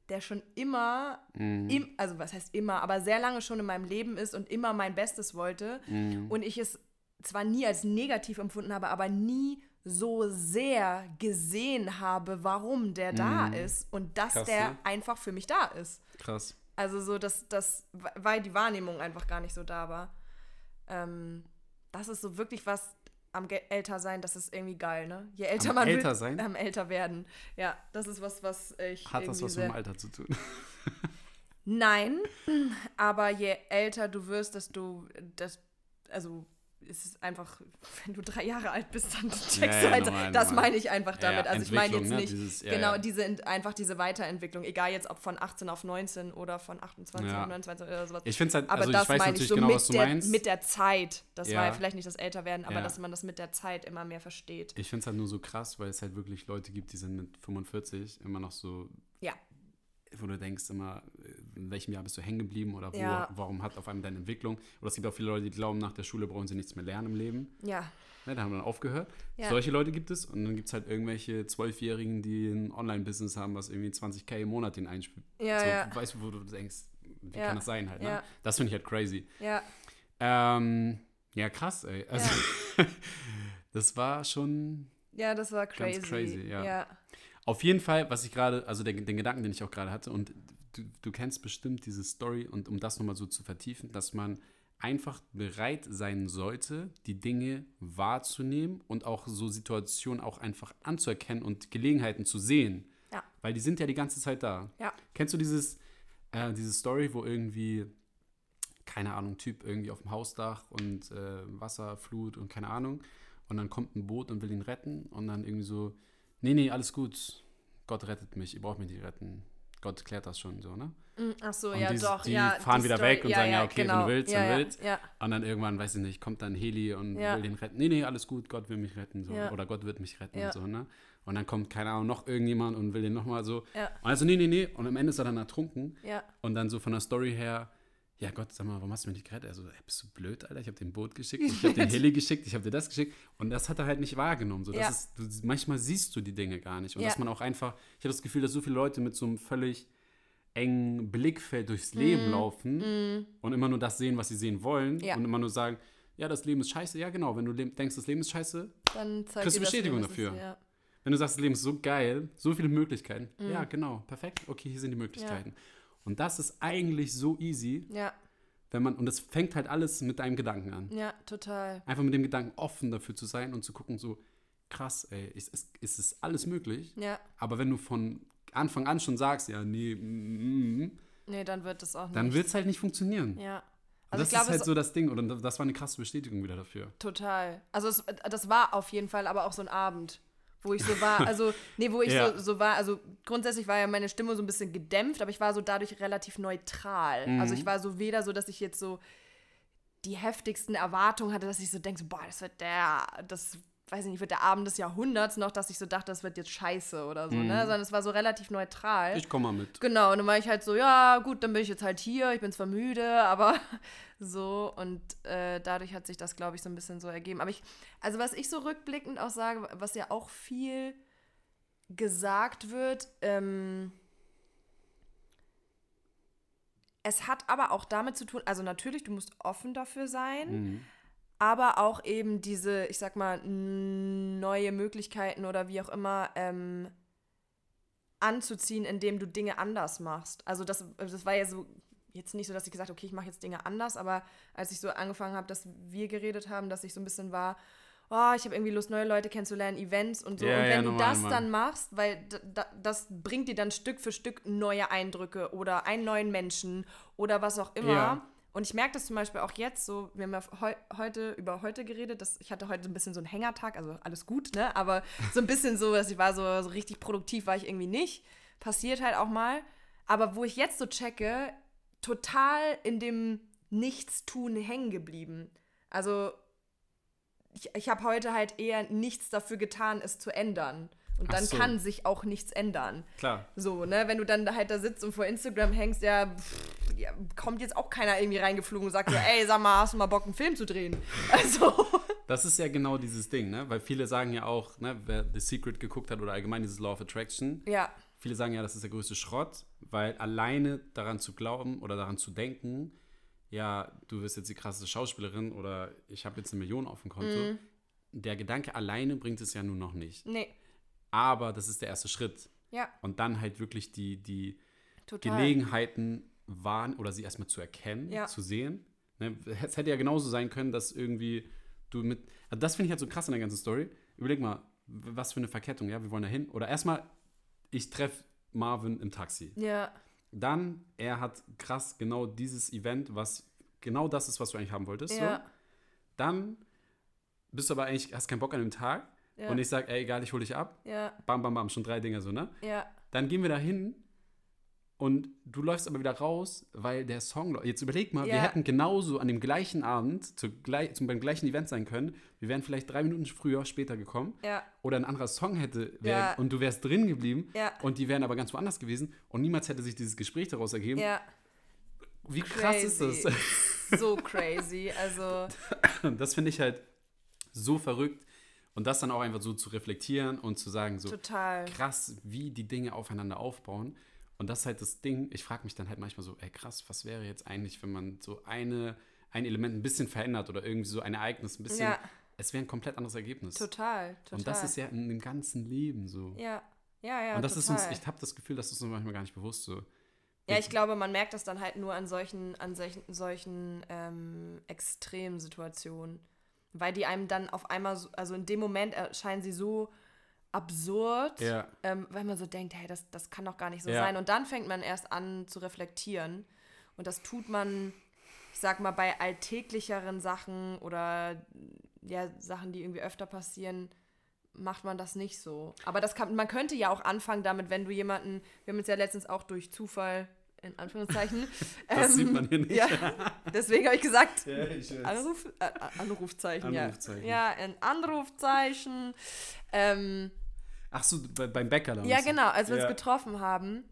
der schon immer, Mhm. im, also was heißt immer, aber sehr lange schon in meinem Leben ist und immer mein Bestes wollte Mhm. und ich es zwar nie als negativ empfunden habe, aber nie so sehr gesehen habe, warum der da ist und dass Mhm. Krass, der ne? einfach für mich da ist. Krass. Also so, dass das, weil die Wahrnehmung einfach gar nicht so da war. Ähm, das ist so wirklich was am älter sein, das ist irgendwie geil, ne? Je älter Am man älter wird, sein? am älter werden. Ja, das ist was, was ich Hat das was mit dem Alter zu tun? Nein, aber je älter du wirst, desto das also es ist einfach, wenn du drei Jahre alt bist, dann checkst Ja, ja, du halt, normal, das normal. meine ich einfach damit. ja, also ich meine jetzt ne? nicht, Dieses- ja, genau, diese, einfach diese Weiterentwicklung, egal jetzt ob von 18 auf 19 oder von 28 Ja. auf 29 oder sowas. Ich finde es halt, Aber also das ich weiß meine natürlich ich so genau, mit, was du der, meinst. mit der Zeit. Das war Ja. vielleicht nicht das Älterwerden, aber dass man das mit der Zeit immer mehr versteht. Ich finde es halt nur so krass, weil es halt wirklich Leute gibt, die sind mit 45 immer noch so, Ja. Wo du denkst immer, in welchem Jahr bist du hängen geblieben oder wo, Ja. warum hat auf einmal deine Entwicklung. Oder es gibt auch viele Leute, die glauben, nach der Schule brauchen sie nichts mehr lernen im Leben. Ja. Ne, da haben wir dann aufgehört. Ja. Solche Leute gibt es. Und dann gibt es halt irgendwelche Zwölfjährigen, die ein Online-Business haben, was irgendwie 20k im Monat den einspielt. Ja, so, ja. Weißt du, wo du denkst, wie kann das sein halt, ne? Das finde ich halt crazy. Ja. Ähm, ja, krass, ey. Also, das war schon Ja, das war crazy. Ganz crazy, ja. Auf jeden Fall, was ich gerade, also den, den Gedanken, den ich auch gerade hatte, und du, du kennst bestimmt diese Story, und um das nochmal so zu vertiefen, dass man einfach bereit sein sollte, die Dinge wahrzunehmen und auch so Situationen auch einfach anzuerkennen und Gelegenheiten zu sehen. Ja. Weil die sind ja die ganze Zeit da. Ja. Kennst du dieses, äh, diese Story, wo irgendwie, keine Ahnung, Typ irgendwie auf dem Hausdach und äh, Wasserflut und keine Ahnung, und dann kommt ein Boot und will ihn retten und dann irgendwie so, nee, nee, alles gut, Gott rettet mich, ihr braucht mich nicht retten. Gott klärt das schon so, ne? Mm, Ach so, Und ja, die, doch. die ja, fahren die wieder Story- weg und sagen, ja, okay, genau. wenn du willst, ja, dann ja, willst. Ja, Und dann irgendwann, weiß ich nicht, kommt dann Heli und Ja. will den retten. Nee, nee, alles gut, Gott will mich retten. So. Ja. Oder Gott wird mich retten. Ja. So, ne? Und dann kommt, keine Ahnung, noch irgendjemand und will den nochmal so. Ja. Und also, nee, nee, nee. Und am Ende ist er dann ertrunken. ja. Und dann so von der Story her, ja Gott, sag mal, warum hast du mich nicht gerettet? Also, bist du blöd, Alter? Ich habe den Boot geschickt, ich habe den Heli geschickt, ich habe dir das geschickt. Und das hat er halt nicht wahrgenommen. So, das Ja. ist, du, manchmal siehst du die Dinge gar nicht. Und Ja. dass man auch einfach, ich habe das Gefühl, dass so viele Leute mit so einem völlig engen Blickfeld durchs Leben laufen und immer nur das sehen, was sie sehen wollen. Mhm. Ja. Und immer nur sagen, ja, das Leben ist scheiße. Ja, genau. Wenn du denkst, das Leben ist scheiße, Dann Kriegst du Bestätigung dafür. Ja. wenn du sagst, das Leben ist so geil, so viele Möglichkeiten. Mhm. Ja, genau, perfekt. Okay, hier sind die Möglichkeiten. Und das ist eigentlich so easy, ja, wenn man, und das fängt halt alles mit deinem Gedanken an. ja, total. Einfach mit dem Gedanken offen dafür zu sein und zu gucken, so, krass, ey, ist, ist, ist es alles möglich? Ja, Aber wenn du von Anfang an schon sagst, ja, nee, mm, mm, nee, dann wird es auch nicht. dann wird es halt nicht funktionieren. Ja. Also das ich glaube, ist halt so das Ding. Und das war eine krasse Bestätigung wieder dafür. total. Also es, das war auf jeden Fall aber auch so ein Abend, wo ich so war, also, nee, wo ich Ja. so, so war, also grundsätzlich war ja meine Stimme so ein bisschen gedämpft, aber ich war so dadurch relativ neutral. Mhm. Also ich war so weder so, dass ich jetzt so die heftigsten Erwartungen hatte, dass ich so denke, so, boah, das wird der, das, weiß ich nicht, wird der Abend des Jahrhunderts, noch, dass ich so dachte, das wird jetzt scheiße oder so, ne? Sondern es war so relativ neutral. Mhm. Ich komme mal mit. Genau, und dann war ich halt so, ja, gut, dann bin ich jetzt halt hier, ich bin zwar müde, aber so und äh, dadurch hat sich das, glaube ich, so ein bisschen so ergeben. Aber ich, also was ich so rückblickend auch sage, was ja auch viel gesagt wird, ähm, es hat aber auch damit zu tun, also natürlich, du musst offen dafür sein, Mhm. Aber auch eben diese, ich sag mal, neue Möglichkeiten oder wie auch immer ähm, anzuziehen, indem du Dinge anders machst. Also das, das war ja so, jetzt nicht so, dass ich gesagt habe, okay, ich mache jetzt Dinge anders, aber als ich so angefangen habe, dass wir geredet haben, dass ich so ein bisschen war, oh, ich habe irgendwie Lust, neue Leute kennenzulernen, Events und so. Ja, und wenn ja, du normal, das normal. dann machst, weil das bringt dir dann Stück für Stück neue Eindrücke oder einen neuen Menschen oder was auch immer. Ja. Und ich merke das zum Beispiel auch jetzt so, wir haben ja heu heute über heute geredet, dass ich hatte heute so ein bisschen so einen Hängertag, also alles gut, ne? Aber so ein bisschen so, dass ich war so, so richtig produktiv war ich irgendwie nicht. Passiert halt auch mal. Aber wo ich jetzt so checke, total in dem Nichtstun hängen geblieben. Also ich, ich habe heute halt eher nichts dafür getan, es zu ändern. Und dann so. kann sich auch nichts ändern. Klar. So, ne, wenn du dann halt da sitzt und vor Instagram hängst, ja, pff, ja kommt jetzt auch keiner irgendwie reingeflogen und sagt so, ey, sag mal, hast du mal Bock, einen Film zu drehen? Also, Das ist ja genau dieses Ding, ne? Weil viele sagen ja auch, ne, wer The Secret geguckt hat oder allgemein dieses Law of Attraction, ja, viele sagen ja, das ist der größte Schrott, weil alleine daran zu glauben oder daran zu denken, ja, du wirst jetzt die krasseste Schauspielerin oder ich habe jetzt eine Million auf dem Konto, Mhm. der Gedanke alleine bringt es ja nun noch nicht. nee, Aber das ist der erste Schritt. ja, Und dann halt wirklich die, die total. Gelegenheiten wahren oder sie erstmal zu erkennen, Ja. zu sehen. Ne? Es hätte ja genauso sein können, dass irgendwie du mit. Also das finde ich halt so krass in der ganzen Story. Überleg mal, was für eine Verkettung, ja, wir wollen da hin. Oder erstmal, ich treffe Marvin im Taxi. Ja, Dann, er hat krass genau dieses Event, was genau das ist, was du eigentlich haben wolltest. So. ja, Dann bist du aber eigentlich, hast keinen Bock an dem Tag. ja, Und ich sage, ey, egal, ich hole dich ab. ja, Bam, bam, bam, schon drei Dinger so, ne? ja, Dann gehen wir da hin und du läufst aber wieder raus, weil der Song. Jetzt überleg mal, wir Ja. hätten genauso an dem gleichen Abend zu, gleich, zum, beim gleichen Event sein können. Wir wären vielleicht drei Minuten früher, später gekommen. ja, Oder ein anderer Song hätte wär, Ja. und du wärst drin geblieben und die wären aber ganz woanders gewesen und niemals hätte sich dieses Gespräch daraus ergeben. Wie krass Crazy. ist das? So crazy. Also, Das finde ich halt so verrückt. Und das dann auch einfach so zu reflektieren und zu sagen, so total. krass, wie die Dinge aufeinander aufbauen. Und das ist halt das Ding, ich frage mich dann halt manchmal so, ey krass, was wäre jetzt eigentlich, wenn man so eine, ein Element ein bisschen verändert oder irgendwie so ein Ereignis ein bisschen, Ja. es wäre ein komplett anderes Ergebnis. Total, total. Und das ist ja in dem ganzen Leben so. Ja, Ja, ja, Und das ist total. uns, ich habe das Gefühl, das ist uns manchmal gar nicht bewusst so. Ja, ich glaube, man merkt das dann halt nur an solchen, an solchen, solchen ähm, Extremsituationen. Weil die einem dann auf einmal, so, also in dem Moment erscheinen sie so absurd, Ja. ähm, weil man so denkt, hey, das, das kann doch gar nicht so Ja. sein. Und dann fängt man erst an zu reflektieren. Und das tut man, ich sag mal, bei alltäglicheren Sachen oder ja, Sachen, die irgendwie öfter passieren, macht man das nicht so. Aber das kann, man könnte ja auch anfangen damit, wenn du jemanden, wir haben uns ja letztens auch durch Zufall, in Anführungszeichen, Das sieht man hier nicht. Ja, deswegen habe ich gesagt, Ja, ich. Anruf, äh, Anrufzeichen, Anrufzeichen. ja. Ja, ein Anrufzeichen. Ähm, Ach so, bei, beim Bäcker dann. ja, genau, als wir Ja. uns getroffen haben.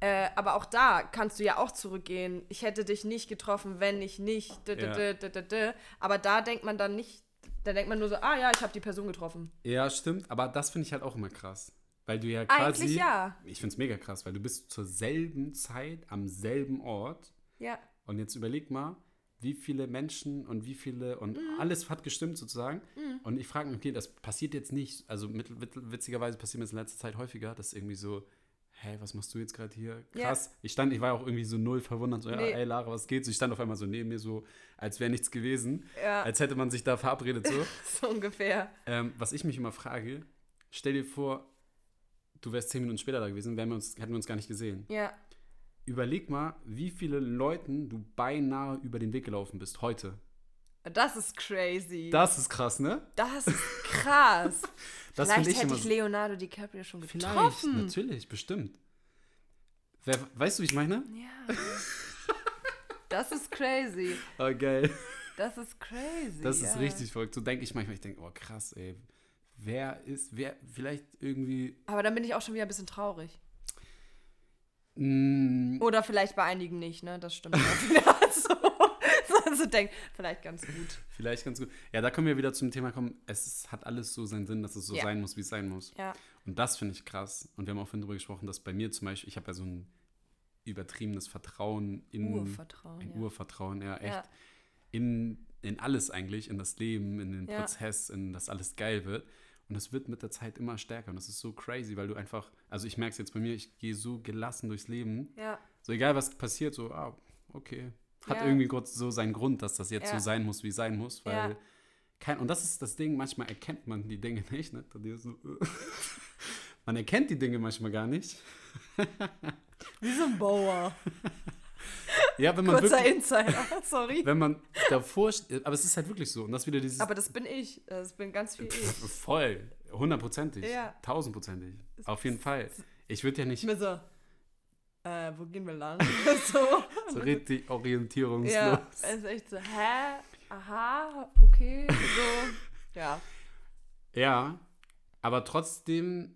Äh, aber auch da kannst du ja auch zurückgehen. Ich hätte dich nicht getroffen, wenn ich nicht. d- d- Ja. d- d- d- d. Aber da denkt man dann nicht, da denkt man nur so, ah ja, ich habe die Person getroffen. Ja, stimmt. Aber das finde ich halt auch immer krass. Weil du ja quasi. Eigentlich ja. Ich finde es mega krass, weil du bist zur selben Zeit am selben Ort. Ja, Und jetzt überleg mal, wie viele Menschen und wie viele und Mhm. alles hat gestimmt sozusagen. Und ich frage mich, okay, das passiert jetzt nicht, also mit, wit- witzigerweise passiert mir das in letzter Zeit häufiger, dass irgendwie so, hä, was machst du jetzt gerade hier? Krass. Ich stand, ich war auch irgendwie so null verwundert, so, Nee. ey Lara, was geht? So, ich stand auf einmal so neben mir, so, als wäre nichts gewesen. Ja. Als hätte man sich da verabredet, so. so ungefähr. ähm, was ich mich immer frage, stell dir vor, du wärst zehn Minuten später da gewesen, wären wir uns, hätten wir uns gar nicht gesehen. Ja. Überleg mal, wie viele Leuten du beinahe über den Weg gelaufen bist heute. Das ist crazy. Das ist krass, ne? Das ist krass. Das Vielleicht ich hätte ich Leonardo DiCaprio schon Vielleicht, getroffen. natürlich, bestimmt. Wer, weißt du, wie ich meine? Ja. Das ist crazy. Oh, geil. Das ist crazy. Das ist ja. richtig verrückt. So denke ich manchmal, ich denke, oh krass, ey. Wer ist, wer, vielleicht irgendwie. Aber dann bin ich auch schon wieder ein bisschen traurig. Mh, Oder vielleicht bei einigen nicht, ne? Das stimmt auch wieder. so, so, so denkt, vielleicht ganz gut. vielleicht ganz gut. Ja, da können wir wieder zum Thema kommen. Es ist, hat alles so seinen Sinn, dass es so Ja. sein muss, wie es sein muss. Ja. Und das finde ich krass. Und wir haben auch vorhin darüber gesprochen, dass bei mir zum Beispiel, ich habe ja so ein übertriebenes Vertrauen in. Urvertrauen. Ein ja. Urvertrauen, ja, echt. Ja. In, in alles eigentlich, in das Leben, in den. Prozess, in dass alles geil wird. Und es wird mit der Zeit immer stärker. Und das ist so crazy, weil du einfach, also ich merke es jetzt bei mir, ich gehe so gelassen durchs Leben. ja. So egal was passiert, so, ah, okay. Hat Ja. irgendwie Gott so seinen Grund, dass das jetzt Ja. so sein muss, wie es sein muss. Weil kein, und das ist das Ding, manchmal erkennt man die Dinge nicht. Ne? So, man erkennt die Dinge manchmal gar nicht. Wie so ein Bauer. Ja, wenn man Kurzer wirklich, Insider, sorry. wenn man davor, aber es ist halt wirklich so. Und das wieder dieses Aber das bin ich. Das bin ganz viel ich. Voll, hundertprozentig, Ja. tausendprozentig, auf jeden Fall. Ich würde ja nicht Ich bin so, äh, wo gehen wir lang? so. so richtig orientierungslos. Ja, es ist echt so, hä? Aha, okay, so. Ja. Ja, aber trotzdem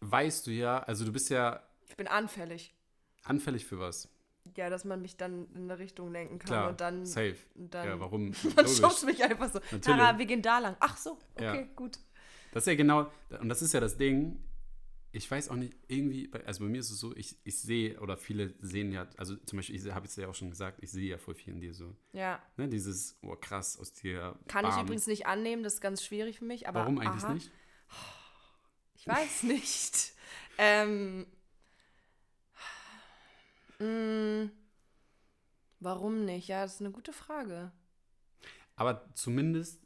weißt du ja, also du bist ja Ich bin anfällig. anfällig für was. Ja, dass man mich dann in eine Richtung lenken kann Klar, und dann, safe. und dann ja, warum? man Logisch. schubst mich einfach so. Natürlich. Tara, wir gehen da lang. Ach so, okay, Ja. gut. Das ist ja genau, und das ist ja das Ding, ich weiß auch nicht, irgendwie, also bei mir ist es so, ich, ich sehe, oder viele sehen ja, also zum Beispiel, ich habe es ja auch schon gesagt, ich sehe ja voll viel in dir so. Ja. Ne, dieses, oh krass, aus dir. Kann ich bam. übrigens nicht annehmen, das ist ganz schwierig für mich. Aber Warum eigentlich aha, nicht? Ich weiß nicht. ähm, mh, warum nicht? Ja, das ist eine gute Frage. Aber zumindest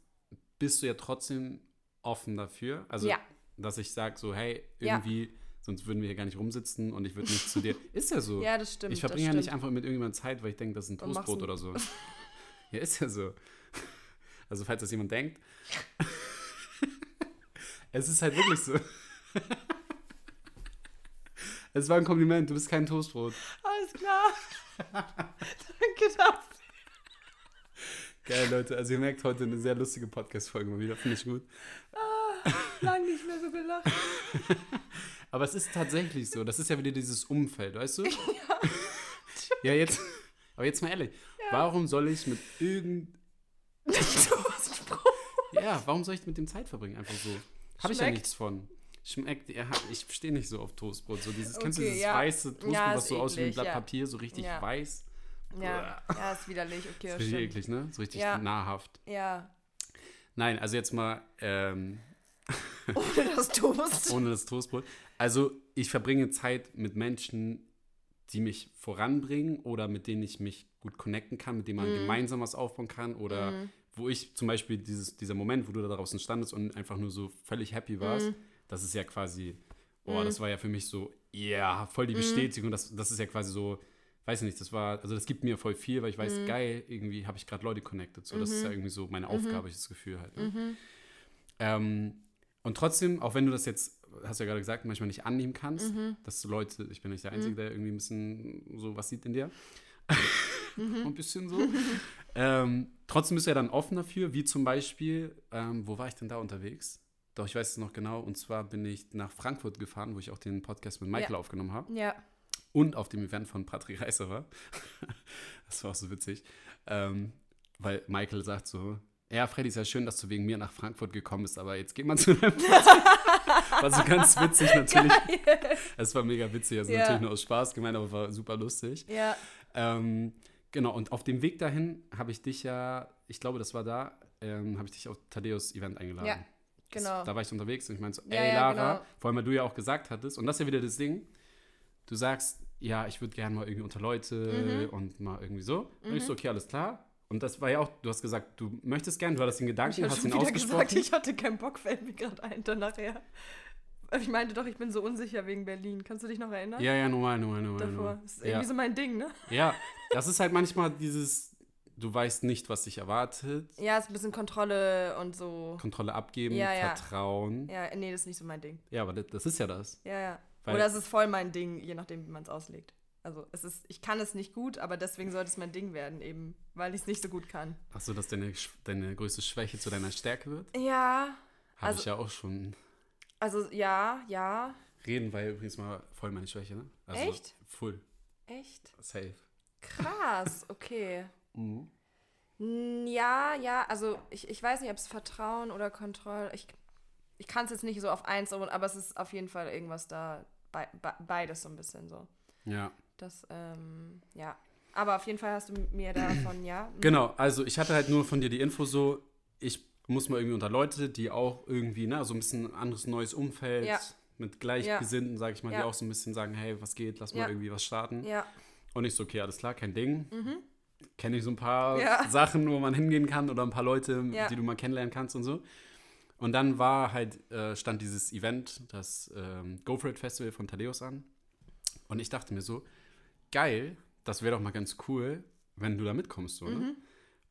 bist du ja trotzdem offen dafür. Also, Ja. dass ich sage so, hey, Ja. irgendwie, sonst würden wir hier gar nicht rumsitzen und ich würde nicht zu dir. Ist ja so. Ja, das stimmt. ich verbringe ja nicht einfach mit irgendjemandem Zeit, weil ich denke, das ist ein Toastbrot oder so. ja, ist ja so. Also, falls das jemand denkt. es ist halt wirklich so. es war ein Kompliment, du bist kein Toastbrot. Alles klar. Danke dafür. Geil, Leute. Also, ihr merkt heute eine sehr lustige Podcast-Folge mal wieder. Finde ich gut. Lang nicht mehr so gelacht. Aber es ist tatsächlich so. Das ist ja wieder dieses Umfeld, weißt du? Ja. ja, jetzt. Aber jetzt mal ehrlich. Warum soll ich mit irgend. Toastbrot. Ja, warum soll ich mit dem Zeit verbringen? Einfach so. Habe ich ja nichts von. Schmeckt. Ja, ich stehe nicht so auf Toastbrot. So dieses, kennst du Okay, dieses ja. weiße Toastbrot, Ja, was so aussieht wie ein eklig, Blatt. Papier, so richtig weiß? Ja, ja, ist widerlich. Okay, Das das ist richtig eklig, ne? So richtig nahrhaft. Ja. Nein, also jetzt mal ähm, Ohne das Toast. ohne das Toastbrot. Also ich verbringe Zeit mit Menschen, die mich voranbringen oder mit denen ich mich gut connecten kann, mit denen man Mhm. gemeinsam was aufbauen kann oder wo ich zum Beispiel dieses, dieser Moment, wo du da draußen standest und einfach nur so völlig happy warst, Mhm. Das ist ja quasi, oh, das war ja für mich so, ja, voll die Mhm. Bestätigung, das, das ist ja quasi so, weiß nicht, das war, also das gibt mir voll viel, weil ich weiß, Mhm. geil, irgendwie habe ich gerade Leute connected, so, das ist ja irgendwie so meine Mhm. Aufgabe, ich das Gefühl halt. Ne? Ähm, und trotzdem, auch wenn du das jetzt, hast du ja gerade gesagt, manchmal nicht annehmen kannst, Mhm. dass du Leute, ich bin nicht der Einzige, der irgendwie ein bisschen so was sieht in dir. Mhm. ein bisschen so. ähm, trotzdem bist du ja dann offen dafür, wie zum Beispiel, ähm, wo war ich denn da unterwegs? Doch, ich weiß es noch genau. Und zwar bin ich nach Frankfurt gefahren, wo ich auch den Podcast mit Michael Ja. aufgenommen habe. Ja. Und auf dem Event von Patrick Reiser war. das war auch so witzig. Ähm, weil Michael sagt so, ja, Freddy, ist ja schön, dass du wegen mir nach Frankfurt gekommen bist, aber jetzt geht man zu einem War so ganz witzig natürlich. Es war mega witzig, also Ja. natürlich nur aus Spaß gemeint, aber war super lustig. Ja. Ähm, genau, und auf dem Weg dahin habe ich dich ja, ich glaube, das war da, ähm, habe ich dich auf Thaddeus Event eingeladen. Ja, Das- genau. Da war ich unterwegs und ich meinte so, Ja, ey ja, Lara, genau. vor allem weil du ja auch gesagt hattest, und das ist ja wieder das Ding, du sagst, ja, ich würde gerne mal irgendwie unter Leute Mhm. und mal irgendwie so. Und ich so, okay, alles klar. Und das war ja auch, du hast gesagt, du möchtest gern, du hattest den Gedanken, Ich hast ihn ausgesprochen. gesagt, ich hatte keinen Bock, fällt mir gerade ein, dann nachher. Ich meinte doch, ich bin so unsicher wegen Berlin. Kannst du dich noch erinnern? ja, ja, normal, normal, normal. Davor. normal. Das ist irgendwie Ja. so mein Ding, ne? ja, das ist halt manchmal dieses, du weißt nicht, was dich erwartet. Ja, ist ein bisschen Kontrolle und so. Kontrolle abgeben, Ja, ja. Vertrauen. Ja, nee, das ist nicht so mein Ding. Ja, aber das, das ist ja das. Ja, ja. Weil- Oder es ist voll mein Ding, je nachdem, wie man es auslegt. Also es ist, ich kann es nicht gut, aber deswegen sollte es mein Ding werden, eben, weil ich es nicht so gut kann. Ach so, dass deine, deine größte Schwäche zu deiner Stärke wird? Ja, Habe Also- ich ja auch schon. also ja, ja. Reden war ja übrigens mal voll meine Schwäche, ne? Also Echt? Full. Echt? Safe. Krass, okay. Mhm. Ja, ja, also ich, ich weiß nicht, ob es Vertrauen oder Kontrolle. Ich, ich kann es jetzt nicht so auf eins, aber es ist auf jeden Fall irgendwas da, bei, beides so ein bisschen so. Ja. Das, ähm, ja. Aber auf jeden Fall hast du mir davon, ja. mm, Genau, also ich hatte halt nur von dir die Info so, ich muss mal irgendwie unter Leute, die auch irgendwie, ne, so ein bisschen anderes neues Umfeld Ja. mit Gleichgesinnten, sag ich mal, die Ja. auch so ein bisschen sagen, hey, was geht, lass Ja. mal irgendwie was starten. Ja, Und ich so, okay, alles klar, kein Ding. Kenne ich so ein paar. Ja. Sachen, wo man hingehen kann oder ein paar Leute, Ja. die du mal kennenlernen kannst und so. Und dann war halt, äh, stand dieses Event, das ähm, Go For It Festival von Thaddeus an. Und ich dachte mir so, geil, das wäre doch mal ganz cool, wenn du da mitkommst, so, Mhm. ne?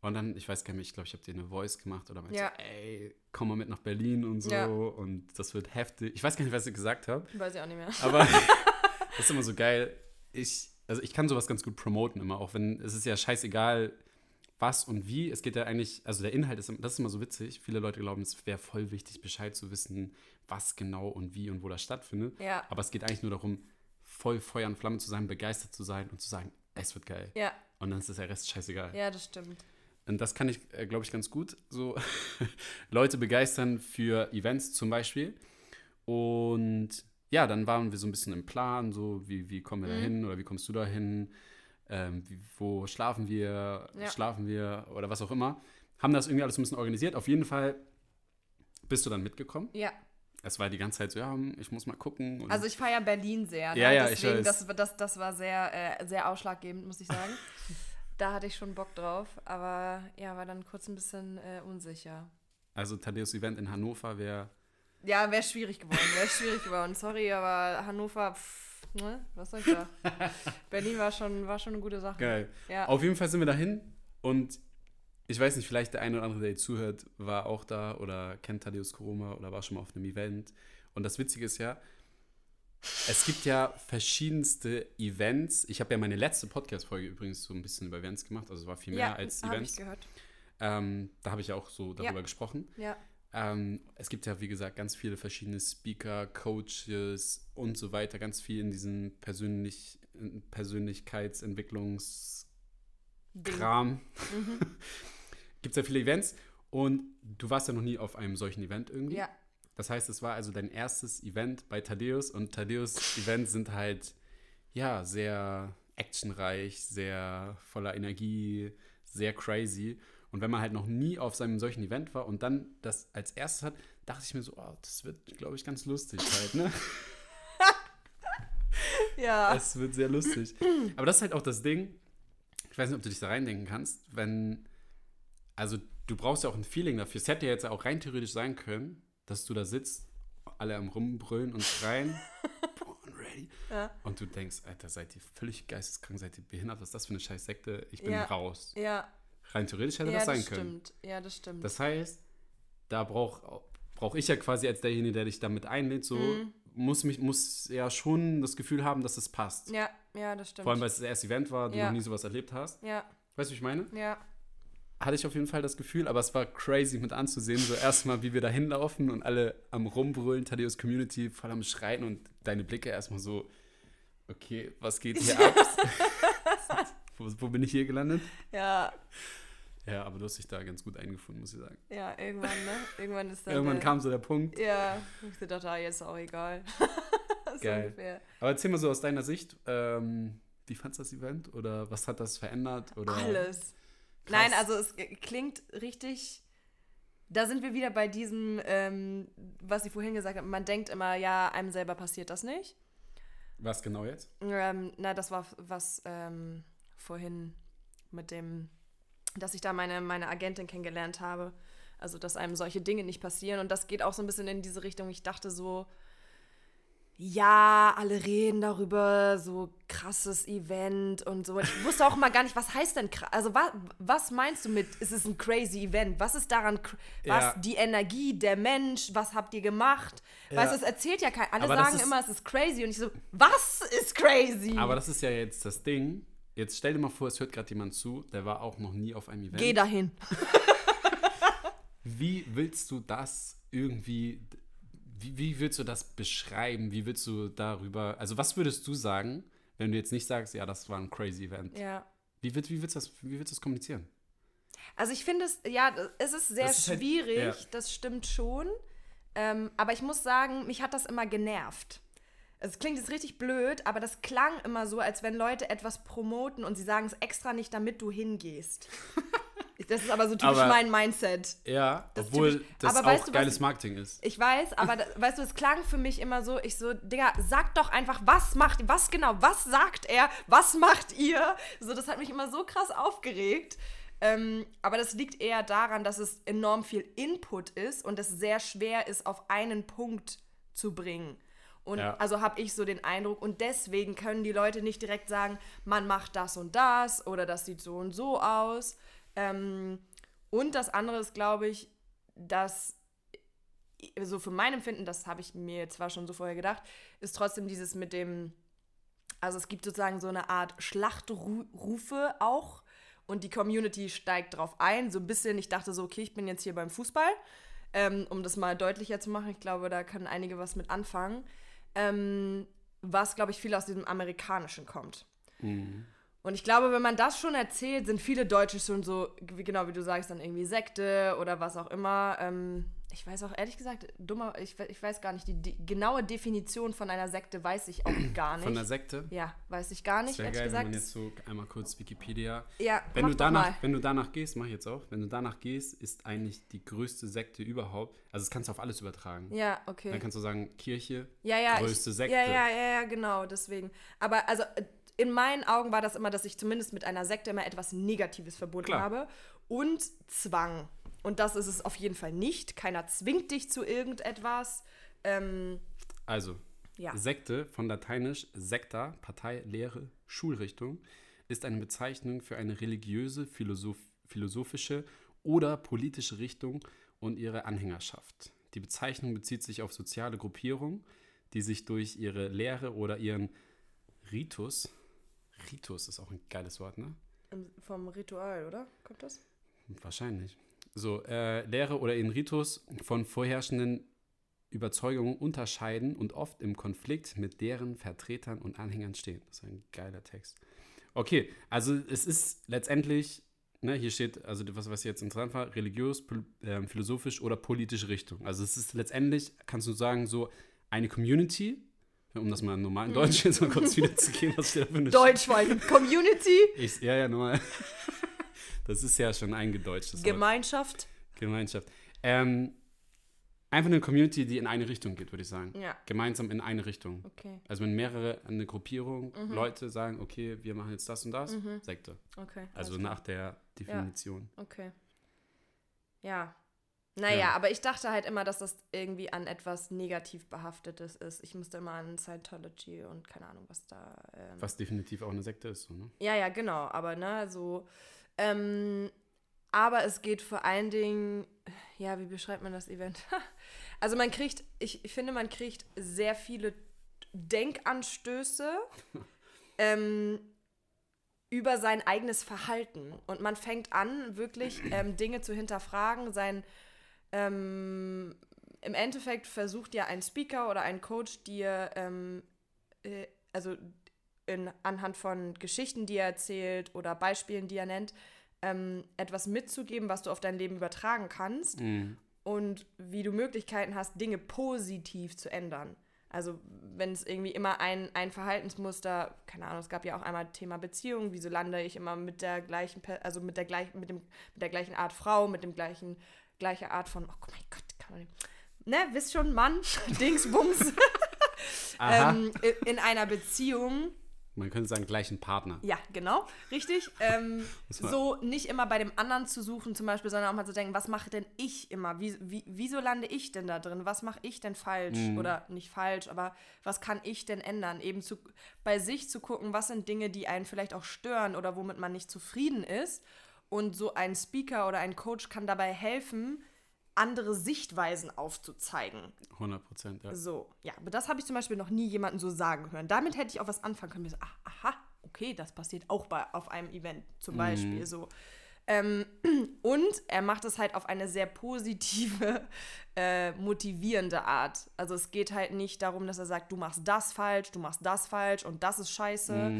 Und dann, ich weiß gar nicht, ich glaube, ich habe dir eine Voice gemacht oder meinte Ja. so, ey, komm mal mit nach Berlin und so. Ja. Und das wird heftig. Ich weiß gar nicht, was ich gesagt habe. weiß ich auch nicht mehr. Aber das ist immer so geil. Ich, also ich kann sowas ganz gut promoten immer, auch wenn es ist ja scheißegal, was und wie. Es geht ja eigentlich, also der Inhalt ist, das ist immer so witzig. Viele Leute glauben, es wäre voll wichtig, Bescheid zu wissen, was genau und wie und wo das stattfindet. Ja. Aber es geht eigentlich nur darum, voll Feuer und Flamme zu sein, begeistert zu sein und zu sagen, es wird geil. Ja, Und dann ist der Rest scheißegal. ja, das stimmt. Und das kann ich, äh, glaube ich, ganz gut. So Leute begeistern für Events zum Beispiel. Und ja, dann waren wir so ein bisschen im Plan, so wie, wie kommen wir da Mhm. hin oder wie kommst du da hin? Ähm, wo schlafen wir? Ja. Schlafen wir oder was auch immer. Haben das irgendwie alles ein bisschen organisiert. Auf jeden Fall bist du dann mitgekommen. Ja. Es war die ganze Zeit so, ja, ich muss mal gucken. Und Also ich feiere Berlin sehr. Ne? Ja, ja, ich Deswegen, weiß. das, das, das war sehr, äh, sehr ausschlaggebend, muss ich sagen. da hatte ich schon Bock drauf, aber ja, war dann kurz ein bisschen äh, unsicher. also Thaddeus Event in Hannover wäre Ja, wäre schwierig geworden, wäre schwierig geworden. Sorry, aber Hannover, pff, ne? Was soll ich da? Berlin war schon, war schon eine gute Sache. geil. Ja. Auf jeden Fall sind wir dahin und ich weiß nicht, vielleicht der eine oder andere, der zuhört, war auch da oder kennt Thaddeus Koroma oder war schon mal auf einem Event. Und das Witzige ist ja, es gibt ja verschiedenste Events. Ich habe ja meine letzte Podcast-Folge übrigens so ein bisschen über Events gemacht, also es war viel mehr ja, als habe ich Events. gehört. Ähm, da habe ich ja auch so darüber Ja. gesprochen. Ja. Ähm, es gibt ja, wie gesagt, ganz viele verschiedene Speaker, Coaches und so weiter, ganz viel in diesem Persönlich Persönlichkeitsentwicklungs- Ding. Kram. Mhm. Gibt es ja viele Events und du warst ja noch nie auf einem solchen Event irgendwie. Ja. Das heißt, es war also dein erstes Event bei Thaddeus und Thaddeus Events sind halt ja sehr actionreich, sehr voller Energie, sehr crazy. Und wenn man halt noch nie auf seinem solchen Event war und dann das als erstes hat, dachte ich mir so, oh, das wird, glaube ich, ganz lustig halt, ne? Ja. Es wird sehr lustig. Aber das ist halt auch das Ding, ich weiß nicht, ob du dich da reindenken kannst, wenn, also du brauchst ja auch ein Feeling dafür. Es hätte ja jetzt auch rein theoretisch sein können, dass du da sitzt, alle am Rumbrüllen und schreien. Ja. Und du denkst, Alter, seid ihr völlig geisteskrank, seid ihr behindert, was ist das für eine scheiß Sekte? Ich bin Ja. raus. Ja, Rein theoretisch hätte ja das das sein können. stimmt. Ja, das stimmt. Das heißt, da brauche brauch ich ja quasi als derjenige, der dich damit einlädt, so Mhm. muss mich muss ja schon das Gefühl haben, dass es passt. ja, ja, das stimmt. Vor allem, weil es das erste Event war, du Ja. noch nie sowas erlebt hast. ja, Weißt du, wie ich meine? ja. Hatte ich auf jeden Fall das Gefühl, aber es war crazy mit anzusehen. So erstmal, wie wir da hinlaufen und alle am Rumbrüllen, Thaddeus Community voll am Schreien und deine Blicke erstmal so, okay, was geht hier ab? wo, wo bin ich hier gelandet? Ja, Ja, aber du hast dich da ganz gut eingefunden, muss ich sagen. ja, irgendwann, ne? Irgendwann ist dann. Irgendwann der- kam so der Punkt. Ja, ich dachte, ah, jetzt ist auch egal. so Geil. ungefähr. Aber erzähl mal so aus deiner Sicht, ähm, wie fandst du das Event? Oder was hat das verändert? Oder Alles. Krass. Nein, also es klingt richtig. Da sind wir wieder bei diesem, ähm, was ich vorhin gesagt habe. Man denkt immer, ja, einem selber passiert das nicht. Was genau jetzt? Ähm, na, das war was ähm, vorhin mit dem, dass ich da meine, meine Agentin kennengelernt habe. Also, dass einem solche Dinge nicht passieren. Und das geht auch so ein bisschen in diese Richtung. Ich dachte so, ja, alle reden darüber, so krasses Event und so. Ich wusste auch mal gar nicht, was heißt denn krass? Also, was, was meinst du mit, ist es ein crazy Event? Was ist daran, was, Ja. die Energie, der Mensch, was habt ihr gemacht? Ja. Weißt du, es erzählt ja keiner. Alle Aber sagen immer, es ist crazy. Und ich so, was ist crazy? Aber das ist ja jetzt das Ding. Jetzt stell dir mal vor, es hört gerade jemand zu, der war auch noch nie auf einem Event. Geh dahin. Wie willst du das irgendwie, wie, wie willst du das beschreiben? Wie willst du darüber, also was würdest du sagen, wenn du jetzt nicht sagst, ja, das war ein crazy Event? Ja. Wie, willst, wie, willst du das, wie willst du das kommunizieren? Also ich finde es, ja, es ist sehr Das ist halt- schwierig, ja. das stimmt schon. Ähm, aber ich muss sagen, mich hat das immer genervt. Es klingt jetzt richtig blöd, aber das klang immer so, als wenn Leute etwas promoten und sie sagen es extra nicht, damit du hingehst. das ist aber so typisch Aber- mein Mindset. Ja, Das obwohl typisch. das Aber auch weißt du, geiles Marketing ist. Ich weiß, aber da, weißt du, es klang für mich immer so, ich so, Digga, sag doch einfach, was macht, was genau, was sagt er, was macht ihr? So, das hat mich immer so krass aufgeregt. Ähm, aber das liegt eher daran, dass es enorm viel Input ist und es sehr schwer ist, auf einen Punkt zu bringen. Und Ja. also habe ich so den Eindruck, und deswegen können die Leute nicht direkt sagen, man macht das und das oder das sieht so und so aus. Ähm, und das andere ist, glaube ich, dass so für mein Empfinden, das habe ich mir zwar schon so vorher gedacht, ist trotzdem dieses mit dem, also es gibt sozusagen so eine Art Schlachtrufe auch und die Community steigt drauf ein, so ein bisschen, ich dachte so, okay, ich bin jetzt hier beim Fußball, ähm, um das mal deutlicher zu machen, ich glaube, da können einige was mit anfangen, ähm, was, glaube ich, viel aus diesem Amerikanischen kommt. Mhm. Und ich glaube, wenn man das schon erzählt, sind viele Deutsche schon so, wie, genau wie du sagst, dann irgendwie Sekte oder was auch immer. Ähm, ich weiß auch ehrlich gesagt, dummer, ich, ich weiß gar nicht, die, die genaue Definition von einer Sekte weiß ich auch gar nicht. Von der Sekte. ja, weiß ich gar Das nicht, wäre ehrlich geil, wenn gesagt. man jetzt so einmal kurz Wikipedia. ja, Wenn du, doch mal. danach, wenn du danach gehst, mach ich jetzt auch, wenn du danach gehst, ist eigentlich die größte Sekte überhaupt. Also das kannst du auf alles übertragen. Ja, okay. Dann kannst du sagen, Kirche, ja, ja, größte ich, Sekte. Ja, ja, ja, ja, genau, deswegen. Aber also in meinen Augen war das immer, dass ich zumindest mit einer Sekte immer etwas Negatives verbunden Klar. habe. Und Zwang. Und das ist es auf jeden Fall nicht. Keiner zwingt dich zu irgendetwas. Ähm, Also, ja. Sekte von lateinisch secta, Partei, Lehre, Schulrichtung, ist eine Bezeichnung für eine religiöse, philosoph philosophische oder politische Richtung und ihre Anhängerschaft. Die Bezeichnung bezieht sich auf soziale Gruppierungen, die sich durch ihre Lehre oder ihren Ritus, Ritus ist auch ein geiles Wort, ne? Vom Ritual, oder? Kommt das? Wahrscheinlich. So, äh, Lehre oder ihren Ritus von vorherrschenden Überzeugungen unterscheiden und oft im Konflikt mit deren Vertretern und Anhängern stehen. Das ist ein geiler Text. Okay, also es ist letztendlich, ne, hier steht, also was, was jetzt interessant war, religiös, ähm, philosophisch oder politische Richtung. Also es ist letztendlich, kannst du sagen, so eine Community, um das mal in normalen Deutsch jetzt mal kurz wiederzugeben, was steht da für eine Deutsch allem. Community, ich, ja, ja, normal. Das ist ja schon eingedeutscht. Wort. Gemeinschaft. Gemeinschaft. Ähm, Einfach eine Community, die in eine Richtung geht, würde ich sagen. Ja. Gemeinsam in eine Richtung. Okay. Also wenn mehrere, eine Gruppierung, Mhm. Leute sagen, okay, wir machen jetzt das und das, Sekte. Okay. Also klar. nach der Definition. Okay. Ja. Naja, Ja. aber ich dachte halt immer, dass das irgendwie an etwas negativ behaftetes ist. Ich musste immer an Scientology und keine Ahnung, was da. Ähm, Was definitiv auch eine Sekte ist, so, ne? Ja, ja, genau. Aber ne, so. Ähm, aber es geht vor allen Dingen, ja, wie beschreibt man das Event? Also man kriegt, ich, ich finde, man kriegt sehr viele Denkanstöße ähm, über sein eigenes Verhalten. Und man fängt an, wirklich ähm, Dinge zu hinterfragen, sein ähm, im Endeffekt versucht ja ein Speaker oder ein Coach dir, ähm, äh, also in, anhand von Geschichten, die er erzählt oder Beispielen, die er nennt, ähm, etwas mitzugeben, was du auf dein Leben übertragen kannst Mhm. und wie du Möglichkeiten hast, Dinge positiv zu ändern. Also wenn es irgendwie immer ein, ein Verhaltensmuster, keine Ahnung, es gab ja auch einmal Thema Beziehung, wieso lande ich immer mit der gleichen, also mit der gleichen, mit dem, mit der gleichen Art Frau, mit dem gleichen, gleiche Art von, oh mein Gott, kann man nicht. Ne, wisst schon, Mann, Dingsbums, ähm, i- in einer Beziehung Man könnte sagen, gleichen Partner. ja, genau, richtig. Ähm, so nicht immer bei dem anderen zu suchen, zum Beispiel, sondern auch mal zu denken, was mache denn ich immer? Wie, wie, wieso lande ich denn da drin? Was mache ich denn falsch? Mhm. Oder nicht falsch, aber was kann ich denn ändern? Eben zu, bei sich zu gucken, was sind Dinge, die einen vielleicht auch stören oder womit man nicht zufrieden ist. Und so ein Speaker oder ein Coach kann dabei helfen, andere Sichtweisen aufzuzeigen. 100 Prozent, ja. So, ja, aber das habe ich zum Beispiel noch nie jemanden so sagen hören. Damit hätte ich auch was anfangen können. So, ach, aha, okay, das passiert auch bei, auf einem Event zum Beispiel so. Ähm, und er macht es halt auf eine sehr positive, äh, motivierende Art. Also es geht halt nicht darum, dass er sagt, du machst das falsch, du machst das falsch und das ist scheiße,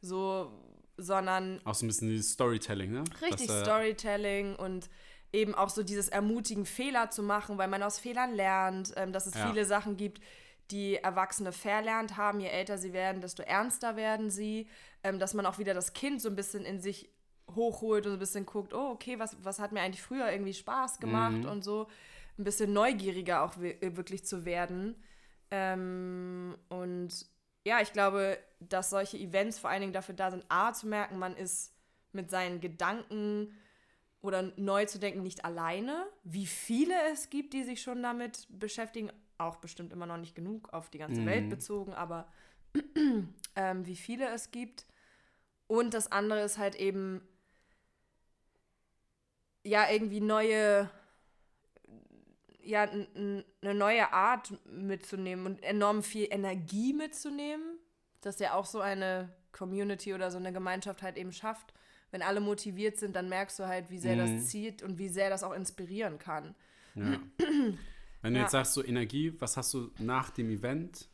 so, sondern Auch so ein bisschen dieses Storytelling, ne? Richtig Dass, äh, Storytelling und eben auch so dieses Ermutigen, Fehler zu machen, weil man aus Fehlern lernt, ähm, dass es Ja. viele Sachen gibt, die Erwachsene verlernt haben. Je älter sie werden, desto ernster werden sie. Ähm, dass man auch wieder das Kind so ein bisschen in sich hochholt und so ein bisschen guckt, oh, okay, was, was hat mir eigentlich früher irgendwie Spaß gemacht und so ein bisschen neugieriger auch äh, wirklich zu werden. Ähm, und ja, ich glaube, dass solche Events vor allen Dingen dafür da sind, A, zu merken, man ist mit seinen Gedanken oder neu zu denken nicht alleine. Wie viele es gibt, die sich schon damit beschäftigen, auch bestimmt immer noch nicht genug auf die ganze Welt bezogen, aber ähm, wie viele es gibt. Und das andere ist halt eben, ja, irgendwie neue, ja, eine neue Art mitzunehmen und enorm viel Energie mitzunehmen, dass ja auch so eine Community oder so eine Gemeinschaft halt eben schafft. Wenn alle motiviert sind, dann merkst du halt, wie sehr Mhm. das zieht und wie sehr das auch inspirieren kann. Ja. Wenn du Ja. jetzt sagst, so Energie, was hast du nach dem Event?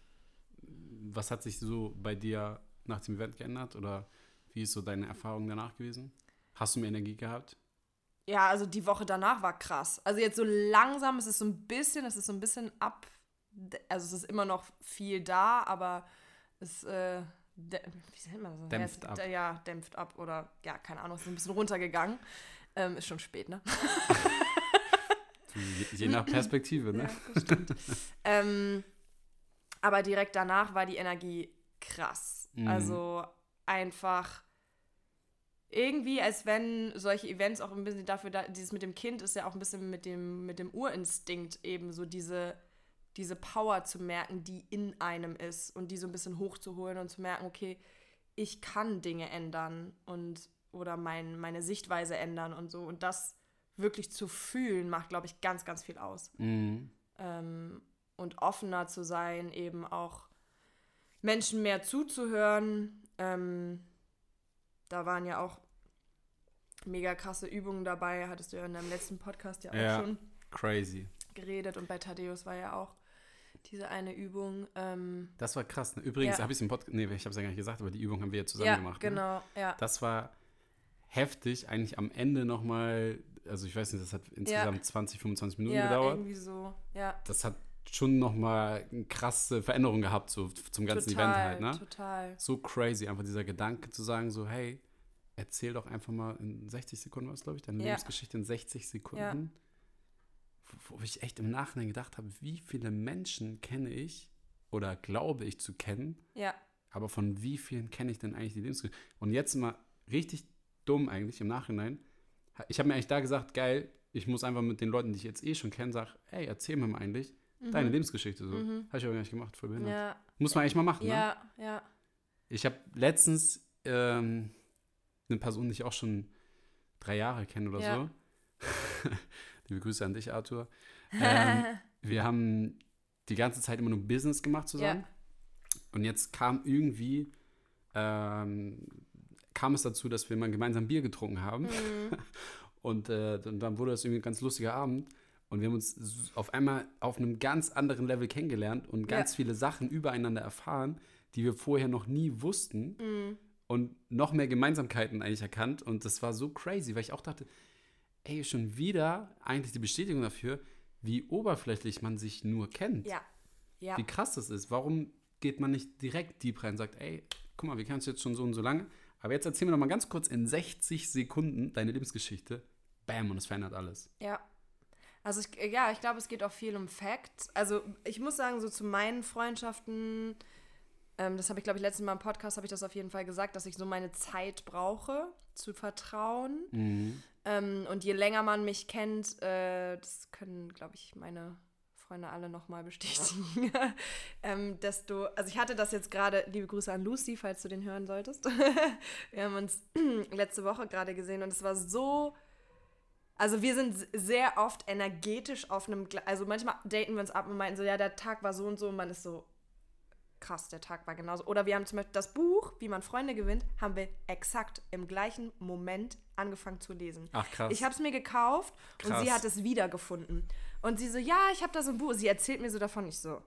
Was hat sich so bei dir nach dem Event geändert? Oder wie ist so deine Erfahrung danach gewesen? Hast du mehr Energie gehabt? Ja, also die Woche danach war krass. Also jetzt so langsam ist es so ein bisschen, es ist so ein bisschen ab, also es ist immer noch viel da, aber es, äh, wie nennt man das? Dämpft ja, ab. Ja, dämpft ab oder, ja, keine Ahnung, es ist ein bisschen runtergegangen. Ähm, ist schon spät, ne? Je, je nach Perspektive, ne? Ja, ähm, aber direkt danach war die Energie krass. Mhm. Also einfach irgendwie, als wenn solche Events auch ein bisschen dafür da, dieses mit dem Kind ist ja auch ein bisschen mit dem, mit dem Urinstinkt eben so diese, diese Power zu merken, die in einem ist und die so ein bisschen hochzuholen und zu merken, okay, ich kann Dinge ändern und oder mein, meine Sichtweise ändern und so. Und das wirklich zu fühlen, macht, glaube ich, ganz, ganz viel aus Mhm. ähm, und offener zu sein, eben auch Menschen mehr zuzuhören. Ähm, da waren ja auch mega krasse Übungen dabei, hattest du ja in deinem letzten Podcast ja auch Ja. schon Crazy. geredet und bei Thaddeus war ja auch diese eine Übung. Ähm, Das war krass. Ne? Übrigens Ja. habe ich es im Podcast, nee, ich habe es ja gar nicht gesagt, aber die Übung haben wir ja zusammen ja, gemacht. Ne? genau, ja. Das war heftig, eigentlich am Ende nochmal, also ich weiß nicht, das hat insgesamt 20, 25 Minuten Ja, gedauert. irgendwie so. Ja, Das hat schon nochmal eine krasse Veränderung gehabt, so zum ganzen total, Event halt, ne? total. So crazy, einfach dieser Gedanke zu sagen, so, hey, erzähl doch einfach mal in 60 Sekunden, was glaube ich, deine Ja. Lebensgeschichte in 60 Sekunden. Wo ich echt im Nachhinein gedacht habe, wie viele Menschen kenne ich oder glaube ich zu kennen, Ja. aber von wie vielen kenne ich denn eigentlich die Lebensgeschichte? Und jetzt mal richtig dumm eigentlich im Nachhinein. Ich habe mir eigentlich da gesagt, geil, ich muss einfach mit den Leuten, die ich jetzt eh schon kenne, sagen, ey, erzähl mir mal eigentlich deine Lebensgeschichte. So. Habe ich aber gar nicht gemacht, voll behindert. Mhm. Ja. Muss man eigentlich mal machen, ne? Ja, ja. Ich habe letztens ähm, eine Person, die ich auch schon drei Jahre kenne oder Ja. so. Liebe Grüße an dich, Arthur. Ähm, wir haben die ganze Zeit immer nur Business gemacht zusammen. Ja. Und jetzt kam irgendwie, ähm, kam es dazu, dass wir mal gemeinsam Bier getrunken haben. Mhm. Und, äh, und dann wurde das irgendwie ein ganz lustiger Abend. Und wir haben uns auf einmal auf einem ganz anderen Level kennengelernt und ganz Ja. viele Sachen übereinander erfahren, die wir vorher noch nie wussten. Mhm. Und noch mehr Gemeinsamkeiten eigentlich erkannt. Und das war so crazy, weil ich auch dachte, ey, schon wieder eigentlich die Bestätigung dafür, wie oberflächlich man sich nur kennt. Ja. Ja. Wie krass das ist. Warum geht man nicht direkt deep rein und sagt, ey, guck mal, wir kennen uns jetzt schon so und so lange. Aber jetzt erzähl mir doch mal ganz kurz in 60 Sekunden deine Lebensgeschichte. Bam, und es verändert alles. Ja. Also ich, ja, ich glaube, es geht auch viel um Facts. Also ich muss sagen, so zu meinen Freundschaften, ähm, das habe ich, glaube ich, letztes Mal im Podcast, habe ich das auf jeden Fall gesagt, dass ich so meine Zeit brauche, zu vertrauen. Mhm. Ähm, und je länger man mich kennt, äh, das können, glaube ich, meine Freunde alle nochmal bestätigen, ähm, desto, also ich hatte das jetzt gerade, liebe Grüße an Lucy, falls du den hören solltest. Wir haben uns letzte Woche gerade gesehen und es war so, also wir sind sehr oft energetisch auf einem, also manchmal daten wir uns ab und meinten so, ja, der Tag war so und so und man ist so, krass, der Tag war genauso. Oder wir haben zum Beispiel das Buch, wie man Freunde gewinnt, haben wir exakt im gleichen Moment angefangen zu lesen. Ach, krass. Ich habe es mir gekauft und Krass. sie hat es wiedergefunden. Und sie so, ja, ich habe da so ein Buch. Sie erzählt mir so davon. Ich so,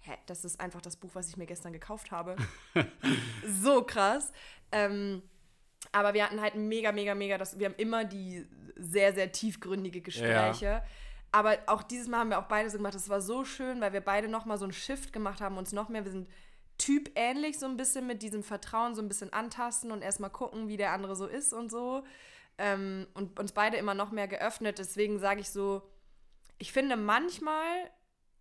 hä, das ist einfach das Buch, was ich mir gestern gekauft habe. so krass. Ähm, aber wir hatten halt mega, mega, mega, das, wir haben immer die sehr, sehr tiefgründige Gespräche. Aber auch dieses Mal haben wir auch beide so gemacht. Das war so schön, weil wir beide nochmal so einen Shift gemacht haben, uns noch mehr, wir sind typähnlich so ein bisschen mit diesem Vertrauen so ein bisschen antasten und erstmal gucken, wie der andere so ist und so. Ähm, und uns beide immer noch mehr geöffnet. Deswegen sage ich so, ich finde manchmal,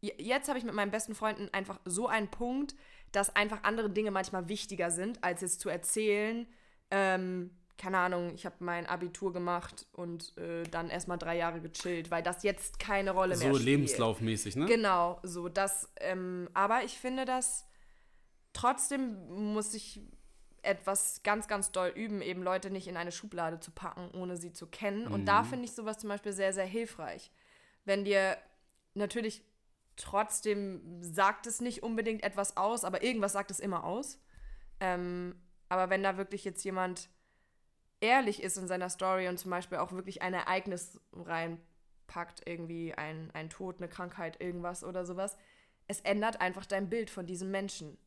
jetzt habe ich mit meinen besten Freunden einfach so einen Punkt, dass einfach andere Dinge manchmal wichtiger sind, als jetzt zu erzählen, ähm, keine Ahnung, ich habe mein Abitur gemacht und äh, dann erstmal drei Jahre gechillt, weil das jetzt keine Rolle mehr So spielt. lebenslaufmäßig, ne? Genau, so das. Ähm, aber ich finde, dass trotzdem muss ich etwas ganz, ganz doll üben, eben Leute nicht in eine Schublade zu packen, ohne sie zu kennen. Und da finde ich sowas zum Beispiel sehr, sehr hilfreich. Wenn dir natürlich trotzdem sagt es nicht unbedingt etwas aus, aber irgendwas sagt es immer aus. Ähm, aber wenn da wirklich jetzt jemand ehrlich ist in seiner Story und zum Beispiel auch wirklich ein Ereignis reinpackt, irgendwie ein, ein Tod, eine Krankheit, irgendwas oder sowas, es ändert einfach dein Bild von diesem Menschen.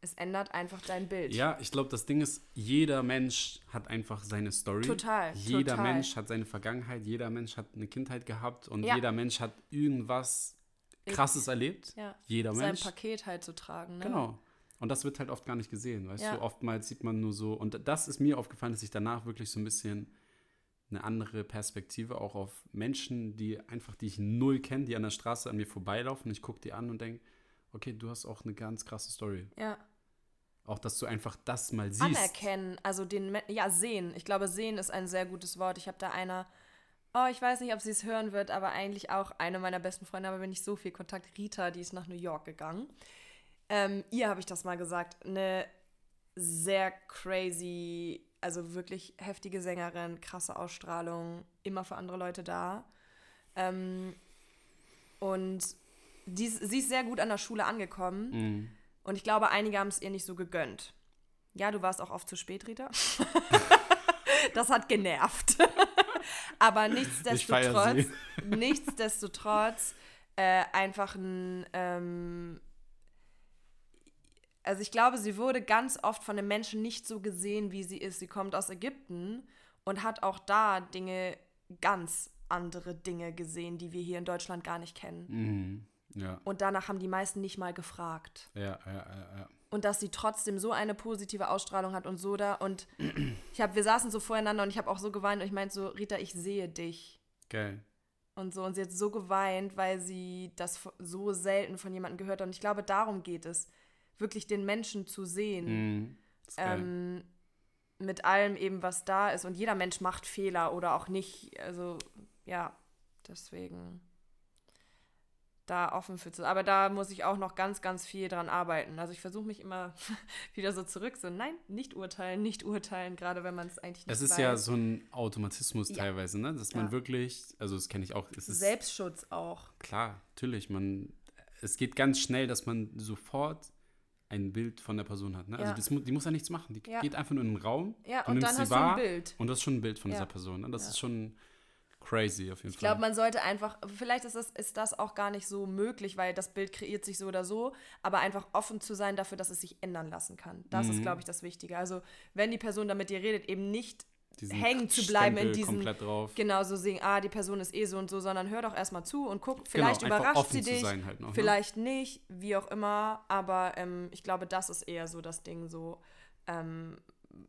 Es ändert einfach dein Bild. Ja, ich glaube, das Ding ist, jeder Mensch hat einfach seine Story. Total, Jeder total. Mensch hat seine Vergangenheit, jeder Mensch hat eine Kindheit gehabt und Ja. jeder Mensch hat irgendwas Krasses erlebt. Ja. Jeder Sein Mensch. Paket halt zu tragen. Ne? Genau. Und das wird halt oft gar nicht gesehen, weißt Ja. du? Oftmals sieht man nur so, und das ist mir aufgefallen, dass ich danach wirklich so ein bisschen eine andere Perspektive auch auf Menschen, die einfach, die ich null kenne, die an der Straße an mir vorbeilaufen. Ich gucke die an und denke, okay, du hast auch eine ganz krasse Story. Ja. Auch, dass du einfach das mal siehst. Anerkennen, also den, ja, sehen. Ich glaube, sehen ist ein sehr gutes Wort. Ich habe da einer, oh, ich weiß nicht, ob sie es hören wird, aber eigentlich auch eine meiner besten Freunde, aber wenn nicht so viel Kontakt, Rita, die ist nach New York gegangen. Ähm, ihr habe ich das mal gesagt, eine sehr crazy, also wirklich heftige Sängerin, krasse Ausstrahlung, immer für andere Leute da. Ähm, und die, sie ist sehr gut an der Schule angekommen. Mhm. Und ich glaube, einige haben es ihr nicht so gegönnt. Ja, du warst auch oft zu spät, Rita. das hat genervt. Aber nichtsdestotrotz, nichtsdestotrotz äh, einfach ein. Ähm, also ich glaube, sie wurde ganz oft von den Menschen nicht so gesehen, wie sie ist. Sie kommt aus Ägypten und hat auch da Dinge, ganz andere Dinge gesehen, die wir hier in Deutschland gar nicht kennen. Mhm. Ja, Und danach haben die meisten nicht mal gefragt ja, ja, ja, ja. und dass sie trotzdem so eine positive Ausstrahlung hat und so da und ich habe wir saßen so voreinander und ich habe auch so geweint und ich meinte so Rita ich sehe dich Geil. und so. Und sie hat so geweint, weil sie das so selten von jemandem gehört hat. Und ich glaube, darum geht es, wirklich den Menschen zu sehen. Ähm, mit allem eben, was da ist. Und jeder Mensch macht Fehler oder auch nicht. Also, ja, deswegen da offen für zu. Aber da muss ich auch noch ganz, ganz viel dran arbeiten. Also ich versuche mich immer wieder so zurück, so nein, nicht urteilen, nicht urteilen, gerade wenn man es eigentlich nicht Es ist weiß. ja so ein Automatismus Ja. teilweise, ne? Dass man Ja. wirklich, also das kenne ich auch, Selbstschutz auch. klar, natürlich, man, es geht ganz schnell, dass man sofort ein Bild von der Person hat. Ne? Also Ja. das, mu- die muss ja nichts machen. Die Ja. geht einfach nur in den Raum. Ja, du und nimmst dann sie hast du ein wahr Bild. Und das ist schon ein Bild von Ja. dieser Person. Ne? Das ist schon crazy auf jeden Ich glaube, Fall. man sollte einfach, vielleicht ist das, ist das auch gar nicht so möglich, weil das Bild kreiert sich so oder so, aber einfach offen zu sein dafür, dass es sich ändern lassen kann. Das ist, Mhm. glaube ich, das Wichtige. Also, wenn die Person da mit dir redet, eben nicht hängen zu bleiben in diesem komplett drauf. genau so sehen, ah, die Person ist eh so und so, sondern hör doch erstmal zu und guck, vielleicht Genau, überrascht sie dich, sein halt noch, ne? vielleicht nicht, wie auch immer, aber ähm, ich glaube, das ist eher so das Ding so, ähm,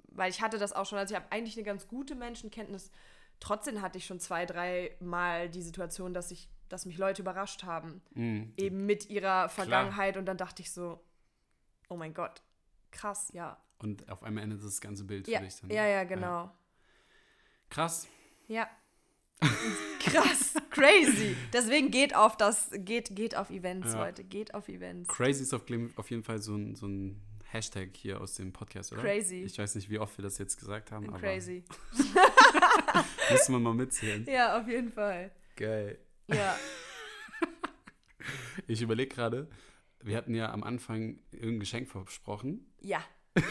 weil ich hatte das auch schon, also ich habe eigentlich eine ganz gute Menschenkenntnis, trotzdem hatte ich schon zwei, drei Mal die Situation, dass ich, dass mich Leute überrascht haben, Mhm. eben mit ihrer Vergangenheit und dann dachte ich so, oh mein Gott, krass, ja. Und auf einmal endet das ganze Bild Ja, für dich dann. ja, ja, genau. Krass. Ja. Krass, crazy. Deswegen geht auf das, geht, geht auf Events, Ja. Leute, geht auf Events. Crazy ist auf, auf jeden Fall so ein, so ein Hashtag hier aus dem Podcast, oder? Crazy. Ich weiß nicht, wie oft wir das jetzt gesagt haben, aber Crazy. müssen wir mal mitzählen. Ja, auf jeden Fall. Geil. Ja. Ich überlege gerade, wir hatten ja am Anfang irgendein Geschenk versprochen. Ja.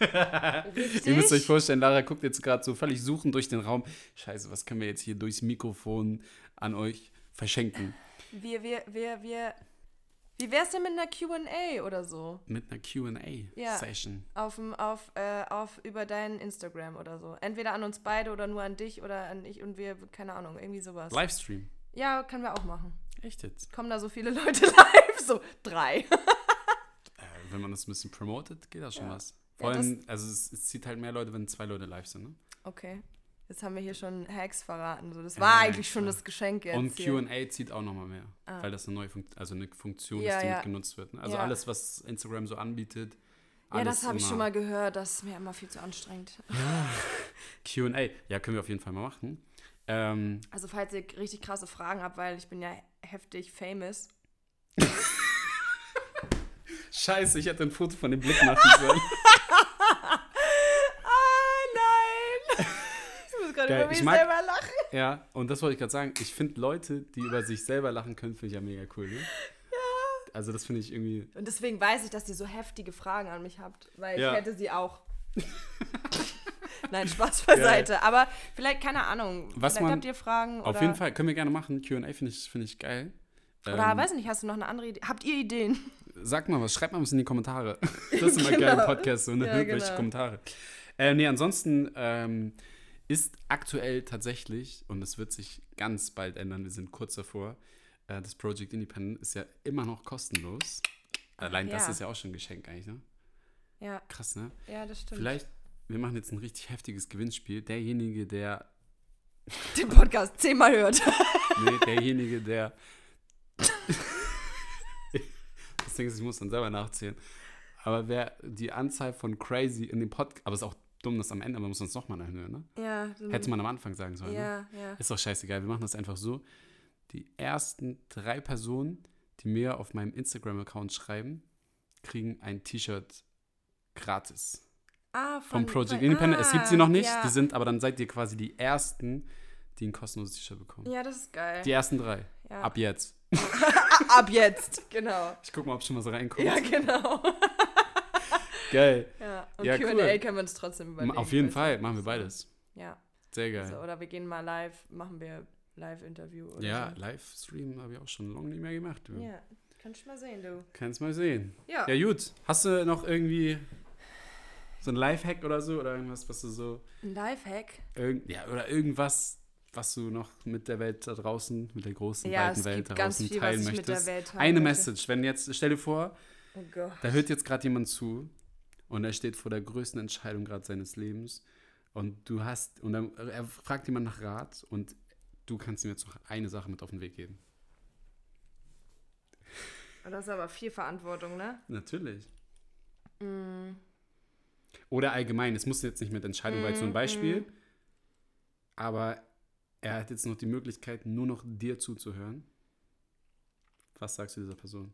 Ihr müsst euch vorstellen, Lara guckt jetzt gerade so völlig suchend durch den Raum. Scheiße, was können wir jetzt hier durchs Mikrofon an euch verschenken? Wir, wir, wir, wir. Wie wär's denn mit einer QA oder so? Mit einer Ja. QA-Session. Auf, dem- auf, äh, auf über deinen Instagram oder so. Entweder an uns beide oder nur an dich oder an ich und wir, keine Ahnung, irgendwie sowas. Livestream. Ja, können wir auch machen. Echt jetzt? Kommen da so viele Leute live? So, drei. Äh, wenn man das ein bisschen promotet, geht das schon Ja. was. Vor Ja, allem, also es, es zieht halt mehr Leute, wenn zwei Leute live sind. Ne? Okay. Jetzt haben wir hier schon Hacks verraten. So, das Ja, war ja, eigentlich schon das Geschenk jetzt. Und. QA zieht auch nochmal mehr, Ah. weil das eine neue Funktion, also eine Funktion Ja, ist, die ja. genutzt wird. Ne? Also Ja. alles, was Instagram so anbietet. Ja, das habe ich schon mal gehört. Das ist mir immer viel zu anstrengend. QA, ja, können wir auf jeden Fall mal machen. Ähm, Also, falls ihr richtig krasse Fragen habt, weil ich bin ja heftig famous. Scheiße, ich hätte ein Foto von dem Blick machen sollen. Ah, nein! Geil, über mich ich mag- selber lachen. ja, und das wollte ich gerade sagen. Ich finde Leute, die über sich selber lachen können, finde ich ja mega cool. Ne? Ja. Also das finde ich irgendwie. Und deswegen weiß ich, dass ihr so heftige Fragen an mich habt, weil Ja. ich hätte sie auch. Nein, Spaß beiseite. Aber vielleicht, keine Ahnung. Was vielleicht man- habt ihr Fragen. Auf jeden Fall können wir gerne machen. QA finde ich, find ich geil. Oder Ähm, weiß ich nicht, hast du noch eine andere Idee? Habt ihr Ideen? Sag mal was, schreibt mal was in die Kommentare. Das ist immer geil im Genau. Podcast, so ne? Ja, genau. Kommentare. Äh, nee, ansonsten ähm, ist aktuell tatsächlich, und es wird sich ganz bald ändern, wir sind kurz davor, äh, das Project Independent ist ja immer noch kostenlos. Allein das ja. ist ja auch schon ein Geschenk eigentlich, ne? Ja, Krass, ne? ja, das stimmt. Vielleicht, wir machen jetzt ein richtig heftiges Gewinnspiel. Derjenige, der, Den Podcast zehnmal hört. nee, derjenige, der, das Ding ist, ich muss dann selber nachzählen. Aber wer die Anzahl von Crazy in dem Podcast, aber ist auch dumm, das am Ende, aber man muss uns nochmal anhören, ne? ja, so- Hätte man am Anfang sagen sollen. Ne? ja, ja. Ist doch scheißegal, wir machen das einfach so. Die ersten drei Personen, die mir auf meinem Instagram-Account schreiben, kriegen ein T-Shirt gratis. Ah, Vom von, Project von, Independent. es gibt sie ah, noch nicht, Ja. die sind, aber dann seid ihr quasi die ersten, die ein kostenloses T-Shirt bekommen. ja, das ist geil. Die ersten drei. ja. Ab jetzt. Ab jetzt, genau. Ich guck mal, ob schon was reinkommt. Ja, genau. Geil. Ja, und Ja, Q&A cool. können wir uns trotzdem überlegen. Auf jeden Fall, machen wir beides. Ja, Sehr geil. also, oder wir gehen mal live, machen wir Live-Interview oder ja, so. Livestream habe ich auch schon lange nicht mehr gemacht. Du. Ja, kannst du mal sehen, du. Kannst mal sehen. Ja. Ja, gut. Hast du noch irgendwie so ein Lifehack oder so? Oder irgendwas, was du so. Ein Lifehack? Irgend, ja, oder irgendwas, was du noch mit der Welt da draußen, mit der großen, Ja, weiten Welt da draußen viel, teilen ich mit der möchtest. Eine möchte. Message. Wenn jetzt, stell dir vor, Oh da hört jetzt gerade jemand zu und er steht vor der größten Entscheidung gerade seines Lebens und du hast, und dann, er fragt jemand nach Rat und du kannst ihm jetzt noch eine Sache mit auf den Weg geben. Das ist aber viel Verantwortung, ne? Natürlich. Mm. Oder allgemein, es muss jetzt nicht mit Entscheidung, mm, weil so ein Beispiel. Mm. Aber er hat jetzt noch die Möglichkeit, nur noch dir zuzuhören. Was sagst du dieser Person?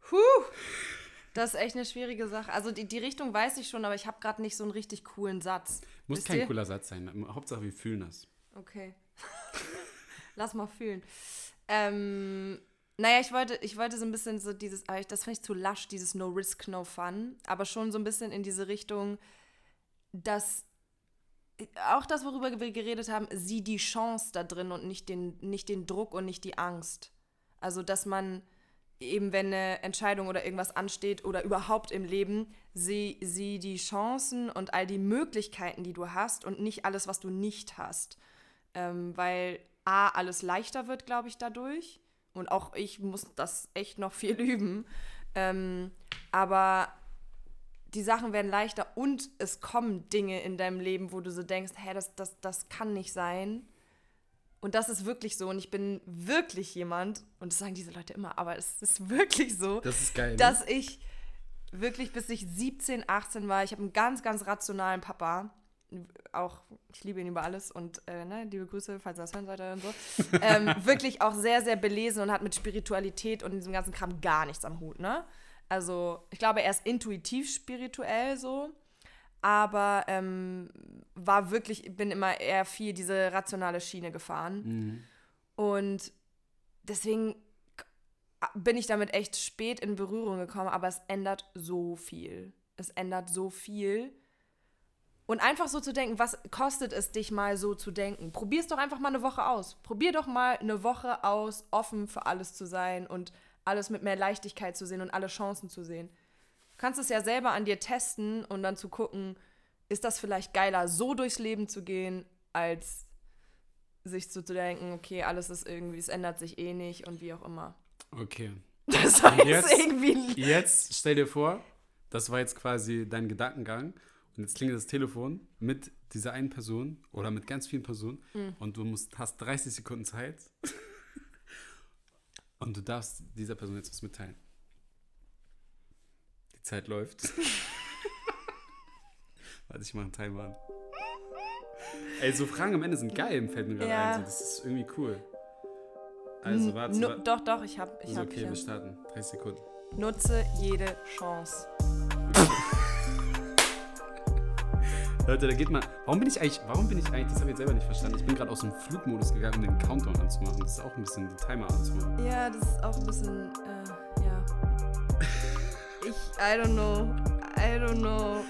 Puh, das ist echt eine schwierige Sache. Also die, die Richtung weiß ich schon, aber ich habe gerade nicht so einen richtig coolen Satz. Muss Wisst kein ihr? cooler Satz sein. Hauptsache, wir fühlen das. Okay. Lass mal fühlen. Ähm, naja, ich wollte, ich wollte so ein bisschen so dieses, das finde ich zu lasch, dieses No Risk, No Fun, aber schon so ein bisschen in diese Richtung, dass auch das, worüber wir geredet haben, sieh die Chance da drin und nicht den, nicht den Druck und nicht die Angst. Also, dass man eben, wenn eine Entscheidung oder irgendwas ansteht oder überhaupt im Leben, sieh, sieh die Chancen und all die Möglichkeiten, die du hast und nicht alles, was du nicht hast. Ähm, weil A, alles leichter wird, glaube ich, dadurch und auch ich muss das echt noch viel üben. Ähm, aber die Sachen werden leichter und es kommen Dinge in deinem Leben, wo du so denkst, hä, das, das, das kann nicht sein. Und das ist wirklich so. Und ich bin wirklich jemand, und das sagen diese Leute immer, aber es ist wirklich so, das ist geil, ne? dass ich wirklich bis ich 17, 18 war, ich habe einen ganz, ganz rationalen Papa auch, ich liebe ihn über alles und äh, ne, liebe Grüße, falls er das hören sollte und so, ähm, wirklich auch sehr, sehr belesen und hat mit Spiritualität und diesem ganzen Kram gar nichts am Hut, ne? Also, ich glaube, er ist intuitiv spirituell so, aber ähm, war wirklich, bin immer eher viel diese rationale Schiene gefahren. Mhm. Und deswegen bin ich damit echt spät in Berührung gekommen, aber es ändert so viel. Es ändert so viel und einfach so zu denken, was kostet es dich mal so zu denken? Probier es doch einfach mal eine Woche aus. Probier doch mal eine Woche aus, offen für alles zu sein und alles mit mehr Leichtigkeit zu sehen und alle Chancen zu sehen. Du kannst es ja selber an dir testen und dann zu gucken, ist das vielleicht geiler, so durchs Leben zu gehen, als sich zu denken, okay, alles ist irgendwie, es ändert sich eh nicht und wie auch immer. Okay. Das war jetzt, jetzt irgendwie. Jetzt stell dir vor, das war jetzt quasi dein Gedankengang und jetzt klingelt das Telefon mit dieser einen Person oder mit ganz vielen Personen mhm. und du musst, hast 30 Sekunden Zeit und du darfst dieser Person jetzt was mitteilen. Zeit läuft. Warte, ich mache einen Timer an. Ey, so Fragen am Ende sind geil, fällt mir gerade ja. ein. das ist irgendwie cool. Also, warte. No, doch, doch, ich hab. Ich also, hab okay, wir starten. 30 Sekunden. Nutze jede Chance. Leute, da geht mal. Warum bin ich eigentlich, warum bin ich eigentlich, das habe ich jetzt selber nicht verstanden. Ich bin gerade aus dem Flugmodus gegangen, um den Countdown anzumachen. Das ist auch ein bisschen die Timer anzumachen. Ja, das ist auch ein bisschen, äh, I don't know. I don't know.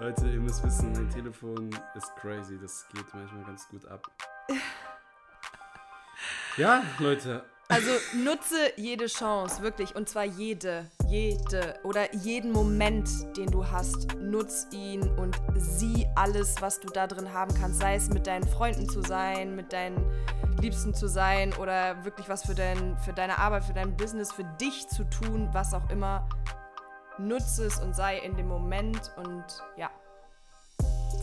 Leute, ihr müsst wissen, mein Telefon ist crazy. Das geht manchmal ganz gut ab. ja, Leute, also nutze jede Chance, wirklich. Und zwar jede, jede oder jeden Moment, den du hast. Nutz ihn und sieh alles, was du da drin haben kannst. Sei es mit deinen Freunden zu sein, mit deinen Liebsten zu sein oder wirklich was für, dein, für deine Arbeit, für dein Business, für dich zu tun, was auch immer. Nutze es und sei in dem Moment und ja.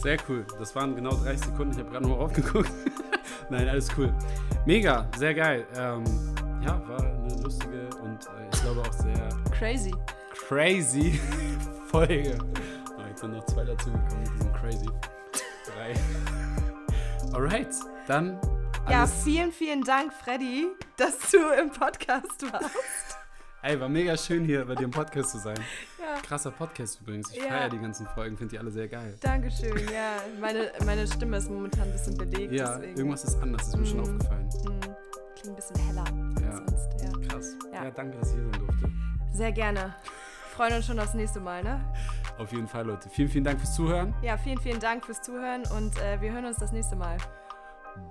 Sehr cool. Das waren genau 30 Sekunden. Ich habe gerade noch mal aufgeguckt. Nein, alles cool. Mega, sehr geil. Ähm, ja, war eine lustige und äh, ich glaube auch sehr crazy. Crazy Folge. Oh, jetzt sind noch zwei dazugekommen, die sind crazy. Drei. Alright, dann. Ja, vielen, vielen Dank, Freddy, dass du im Podcast warst. Ey, war mega schön hier bei dir im Podcast zu sein. Ja. Krasser Podcast übrigens. Ich ja. feiere die ganzen Folgen, finde die alle sehr geil. Dankeschön, ja. Meine, meine Stimme ist momentan ein bisschen belegt. Ja, deswegen. irgendwas ist anders, ist mir mm. schon aufgefallen. Mm. Klingt ein bisschen heller ja. sonst. Ja. Krass. Ja. ja, danke, dass ich hier sein durfte. Sehr gerne. Freuen uns schon aufs nächste Mal, ne? Auf jeden Fall, Leute. Vielen, vielen Dank fürs Zuhören. Ja, vielen, vielen Dank fürs Zuhören und äh, wir hören uns das nächste Mal.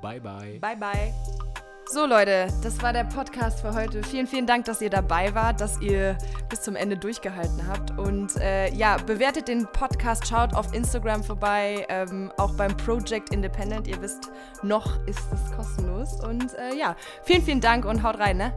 Bye, bye. Bye, bye. So Leute, das war der Podcast für heute. Vielen, vielen Dank, dass ihr dabei wart, dass ihr bis zum Ende durchgehalten habt. Und äh, ja, bewertet den Podcast, schaut auf Instagram vorbei, ähm, auch beim Project Independent. Ihr wisst, noch ist es kostenlos. Und äh, ja, vielen, vielen Dank und haut rein, ne?